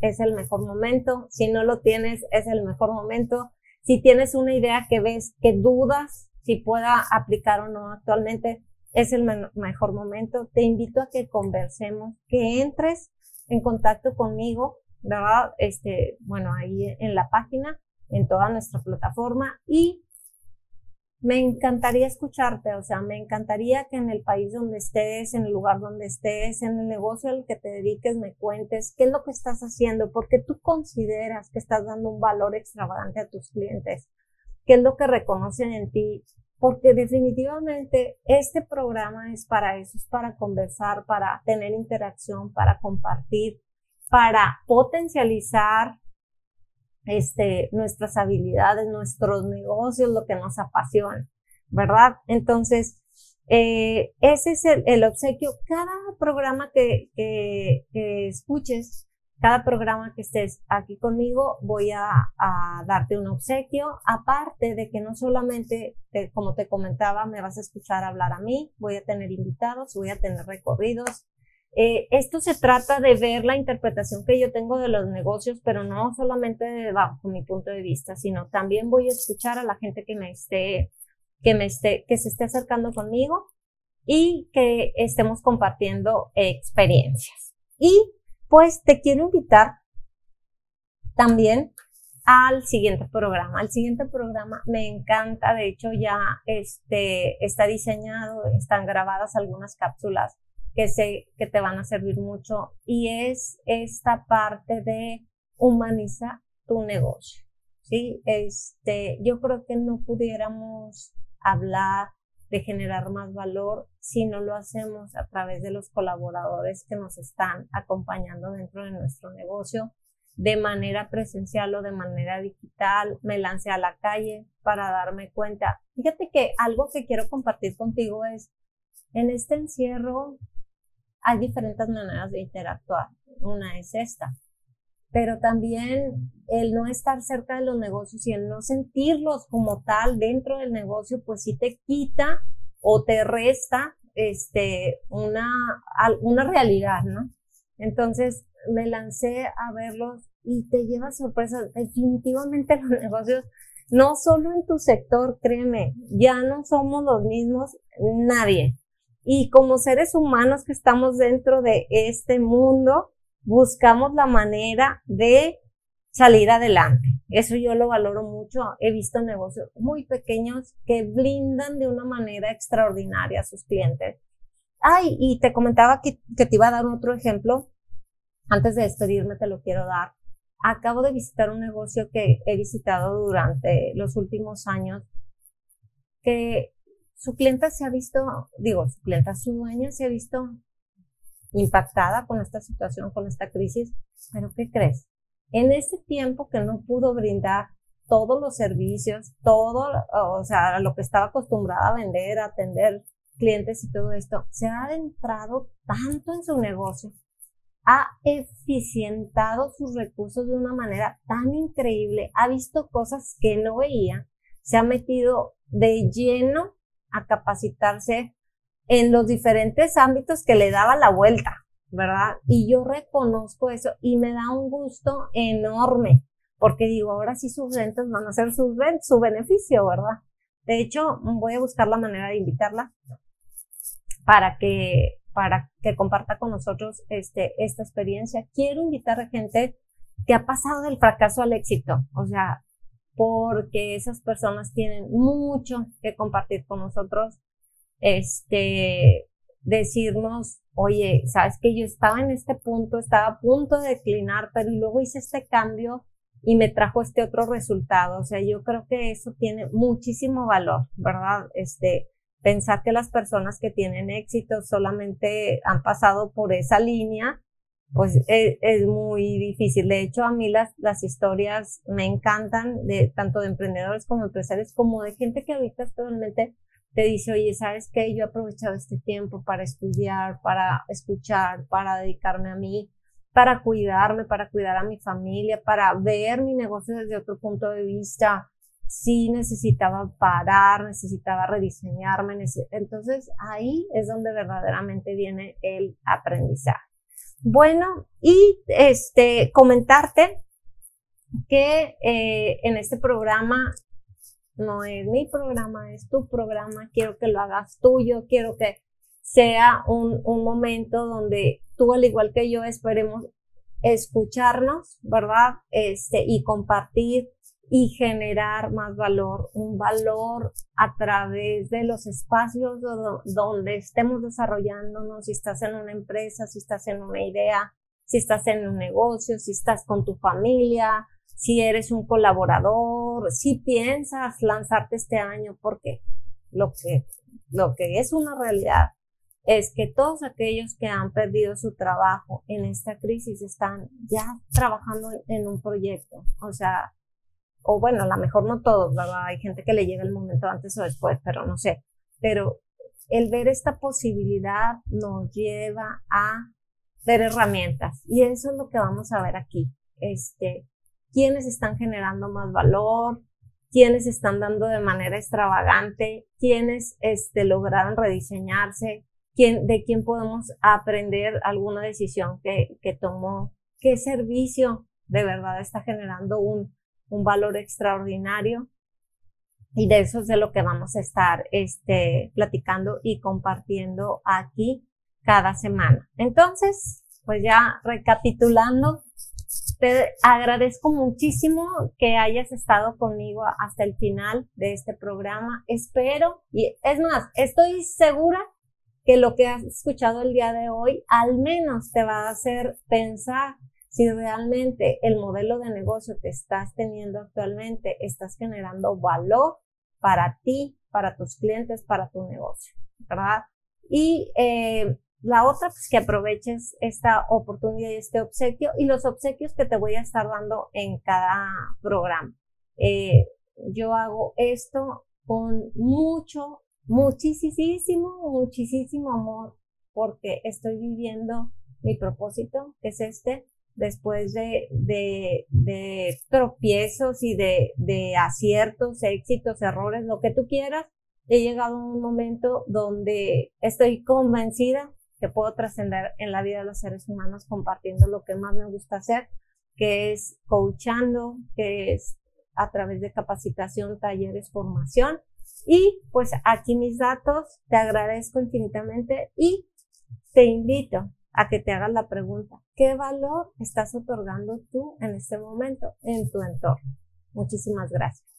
es el mejor momento. Si no lo tienes, es el mejor momento. Si tienes una idea que ves que dudas si pueda aplicar o no actualmente, es el mejor momento. Te invito a que conversemos, que entres en contacto conmigo, ¿verdad? Este, bueno, ahí en la página, en toda nuestra plataforma y me encantaría escucharte, o sea, me encantaría que en el país donde estés, en el lugar donde estés, en el negocio al que te dediques, me cuentes qué es lo que estás haciendo, porque tú consideras que estás dando un valor extravagante a tus clientes, qué es lo que reconocen en ti, porque definitivamente este programa es para eso, es para conversar, para tener interacción, para compartir, para potencializar este, nuestras habilidades, nuestros negocios, lo que nos apasiona, ¿verdad? Entonces, eh, ese es el, obsequio. Cada programa que, escuches, cada programa que estés aquí conmigo, voy a, a, darte un obsequio. Aparte de que no solamente, como te comentaba, me vas a escuchar hablar a mí, voy a tener invitados, voy a tener recorridos, eh, esto se trata de ver la interpretación que yo tengo de los negocios, pero no solamente bajo mi punto de vista, sino también voy a escuchar a la gente que me esté, que me esté, que se esté acercando conmigo y que estemos compartiendo experiencias. Y pues te quiero invitar también al siguiente programa. El siguiente programa me encanta, de hecho ya este, está diseñado, están grabadas algunas cápsulas que sé que te van a servir mucho y es esta parte de humaniza tu negocio. Sí, este, yo creo que no pudiéramos hablar de generar más valor si no lo hacemos a través de los colaboradores que nos están acompañando dentro de nuestro negocio de manera presencial o de manera digital. Me lancé a la calle para darme cuenta. Fíjate que algo que quiero compartir contigo es, en este encierro hay diferentes maneras de interactuar. Una es esta. Pero también el no estar cerca de los negocios y el no sentirlos como tal dentro del negocio, pues sí te quita o te resta este, una, una realidad, ¿no? Entonces me lancé a verlos y te lleva sorpresas. Definitivamente los negocios, no solo en tu sector, créeme, ya no somos los mismos nadie. Y como seres humanos que estamos dentro de este mundo, buscamos la manera de salir adelante. Eso yo lo valoro mucho. He visto negocios muy pequeños que blindan de una manera extraordinaria a sus clientes. Ay, y te comentaba que, que te iba a dar otro ejemplo. Antes de despedirme te lo quiero dar. Acabo de visitar un negocio que he visitado durante los últimos años que su clienta se ha visto, digo, su clienta, su dueña se ha visto impactada con esta situación, con esta crisis, pero ¿qué crees? En ese tiempo que no pudo brindar todos los servicios, todo, o sea, lo que estaba acostumbrada a vender, a atender clientes y todo esto, se ha adentrado tanto en su negocio, ha eficientado sus recursos de una manera tan increíble, ha visto cosas que no veía, se ha metido de lleno a capacitarse en los diferentes ámbitos que le daba la vuelta, ¿verdad? Y yo reconozco eso y me da un gusto enorme, porque digo, ahora sí sus rentas van a ser su, su beneficio, ¿verdad? De hecho, voy a buscar la manera de invitarla para que, para que comparta con nosotros este, esta experiencia. Quiero invitar a gente que ha pasado del fracaso al éxito, o sea, porque esas personas tienen mucho que compartir con nosotros, este, decirnos, oye, sabes que yo estaba en este punto, estaba a punto de declinar, pero luego hice este cambio y me trajo este otro resultado. O sea, yo creo que eso tiene muchísimo valor, ¿verdad? Este, pensar que las personas que tienen éxito solamente han pasado por esa línea pues es, es, muy difícil. De hecho, a mí las, las historias me encantan, de tanto de emprendedores como empresarios, como de gente que ahorita actualmente te dice, oye, ¿sabes qué? Yo he aprovechado este tiempo para estudiar, para escuchar, para dedicarme a mí, para cuidarme, para cuidar a mi familia, para ver mi negocio desde otro punto de vista. Sí necesitaba parar, necesitaba rediseñarme. Entonces ahí es donde verdaderamente viene el aprendizaje. Bueno, y este, comentarte que eh, en este programa no es mi programa, es tu programa, quiero que lo hagas tuyo, quiero que sea un, un momento donde tú, al igual que yo, esperemos escucharnos, ¿verdad? Este, y compartir y generar más valor, un valor a través de los espacios donde estemos desarrollándonos, si estás en una empresa, si estás en una idea, si estás en un negocio, si estás con tu familia, si eres un colaborador, si piensas lanzarte este año, porque lo que, lo que es una realidad es que todos aquellos que han perdido su trabajo en esta crisis están ya trabajando en un proyecto. O sea, o bueno, a lo mejor no todos, ¿verdad? Hay gente que le llega el momento antes o después, pero no sé. Pero el ver esta posibilidad nos lleva a ver herramientas y eso es lo que vamos a ver aquí. Este, quiénes están generando más valor, quiénes están dando de manera extravagante, quiénes este, lograron rediseñarse, quién, de quién podemos aprender alguna decisión que, que tomó, qué servicio de verdad está generando un, un valor extraordinario. Y de eso es de lo que vamos a estar este, platicando y compartiendo aquí cada semana. Entonces, pues ya recapitulando, te agradezco muchísimo que hayas estado conmigo hasta el final de este programa. Espero, y es más, estoy segura que lo que has escuchado el día de hoy al menos te va a hacer pensar si realmente el modelo de negocio que estás teniendo actualmente estás generando valor para ti, para tus clientes, para tu negocio, ¿verdad? Y eh, la otra, pues que aproveches esta oportunidad y este obsequio y los obsequios que te voy a estar dando en cada programa. Eh, yo hago esto con mucho, muchísimo, muchísimo amor porque estoy viviendo mi propósito, que es este, después de, de, de tropiezos y de, de aciertos, éxitos, errores, lo que tú quieras, he llegado a un momento donde estoy convencida que puedo trascender en la vida de los seres humanos compartiendo lo que más me gusta hacer, que es coachando, que es a través de capacitación, talleres, formación. Y pues aquí mis datos, te agradezco infinitamente y te invito a que te hagas la pregunta, ¿qué valor estás otorgando tú en este momento en tu entorno? Muchísimas gracias.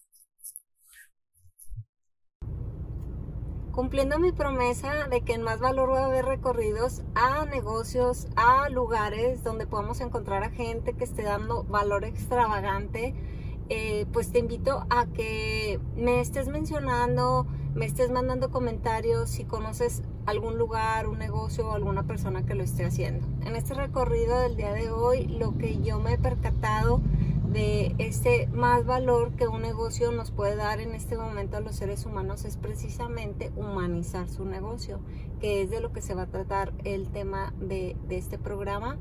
cumpliendo mi promesa de que en Más Valor va a haber recorridos a negocios, a lugares donde podamos encontrar a gente que esté dando valor extravagante, eh, pues te invito a que me estés mencionando, me estés mandando comentarios si conoces algún lugar, un negocio o alguna persona que lo esté haciendo. En este recorrido del día de hoy, lo que yo me he percatado de ese más valor que un negocio nos puede dar en este momento a los seres humanos es precisamente humanizar su negocio, que es de lo que se va a tratar el tema de este programa.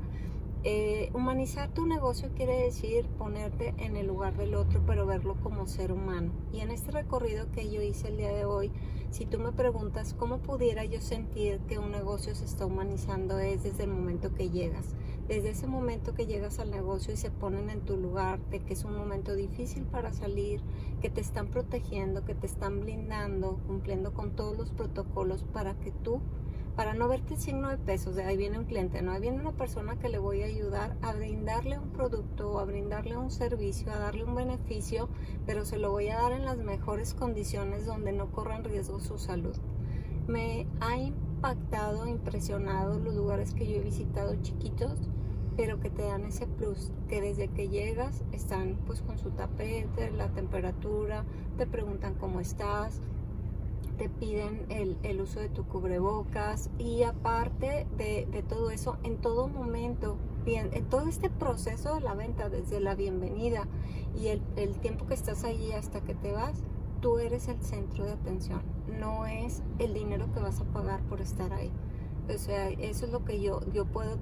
Eh, humanizar tu negocio quiere decir ponerte en el lugar del otro, pero verlo como ser humano. Y en este recorrido que yo hice el día de hoy, si tú me preguntas cómo pudiera yo sentir que un negocio se está humanizando, es desde el momento que llegas desde ese momento que llegas al negocio y se ponen en tu lugar, de que es un momento difícil para salir, que te están protegiendo, que te están blindando, cumpliendo con todos los protocolos para que tú, para no verte el signo de pesos, de ahí viene un cliente, no, ahí viene una persona que le voy a ayudar a brindarle un producto, a brindarle un servicio, a darle un beneficio, pero se lo voy a dar en las mejores condiciones donde no corra en riesgo su salud. Me ha impactado, impresionado los lugares que yo he visitado chiquitos pero que te dan ese plus, que desde que llegas están pues con su tapete, la temperatura, te preguntan cómo estás, te piden el, uso de tu cubrebocas y aparte de, todo eso, en todo momento, bien, en todo este proceso de la venta, desde la bienvenida y el, el tiempo que estás allí hasta que te vas, tú eres el centro de atención, no es el dinero que vas a pagar por estar ahí. O sea, eso es lo que yo, yo puedo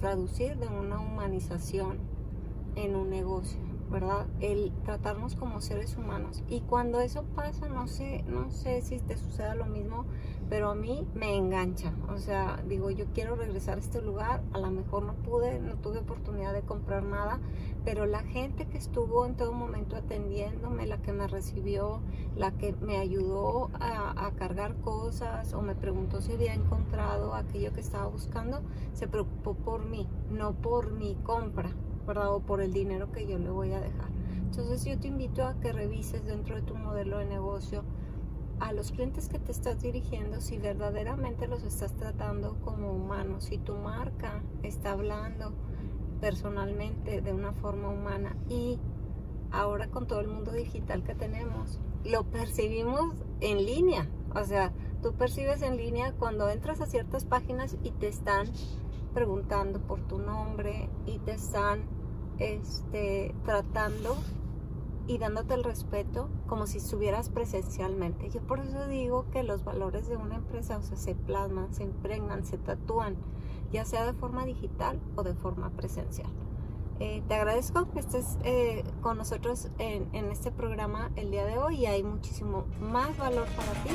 traducir de una humanización en un negocio. ¿Verdad? El tratarnos como seres humanos. Y cuando eso pasa, no sé, no sé si te suceda lo mismo, pero a mí me engancha. O sea, digo, yo quiero regresar a este lugar, a lo mejor no pude, no tuve oportunidad de comprar nada, pero la gente que estuvo en todo momento atendiéndome, la que me recibió, la que me ayudó a, a cargar cosas o me preguntó si había encontrado aquello que estaba buscando, se preocupó por mí, no por mi compra. O por el dinero que yo le voy a dejar. Entonces yo te invito a que revises dentro de tu modelo de negocio a los clientes que te estás dirigiendo si verdaderamente los estás tratando como humanos, si tu marca está hablando personalmente de una forma humana y ahora con todo el mundo digital que tenemos, lo percibimos en línea. O sea, tú percibes en línea cuando entras a ciertas páginas y te están preguntando por tu nombre y te están este, tratando y dándote el respeto como si estuvieras presencialmente. Yo por eso digo que los valores de una empresa o se plasman, se impregnan, se tatúan, ya sea de forma digital o de forma presencial. Eh, te agradezco que estés eh, con nosotros en, este programa el día de hoy y hay muchísimo más valor para ti.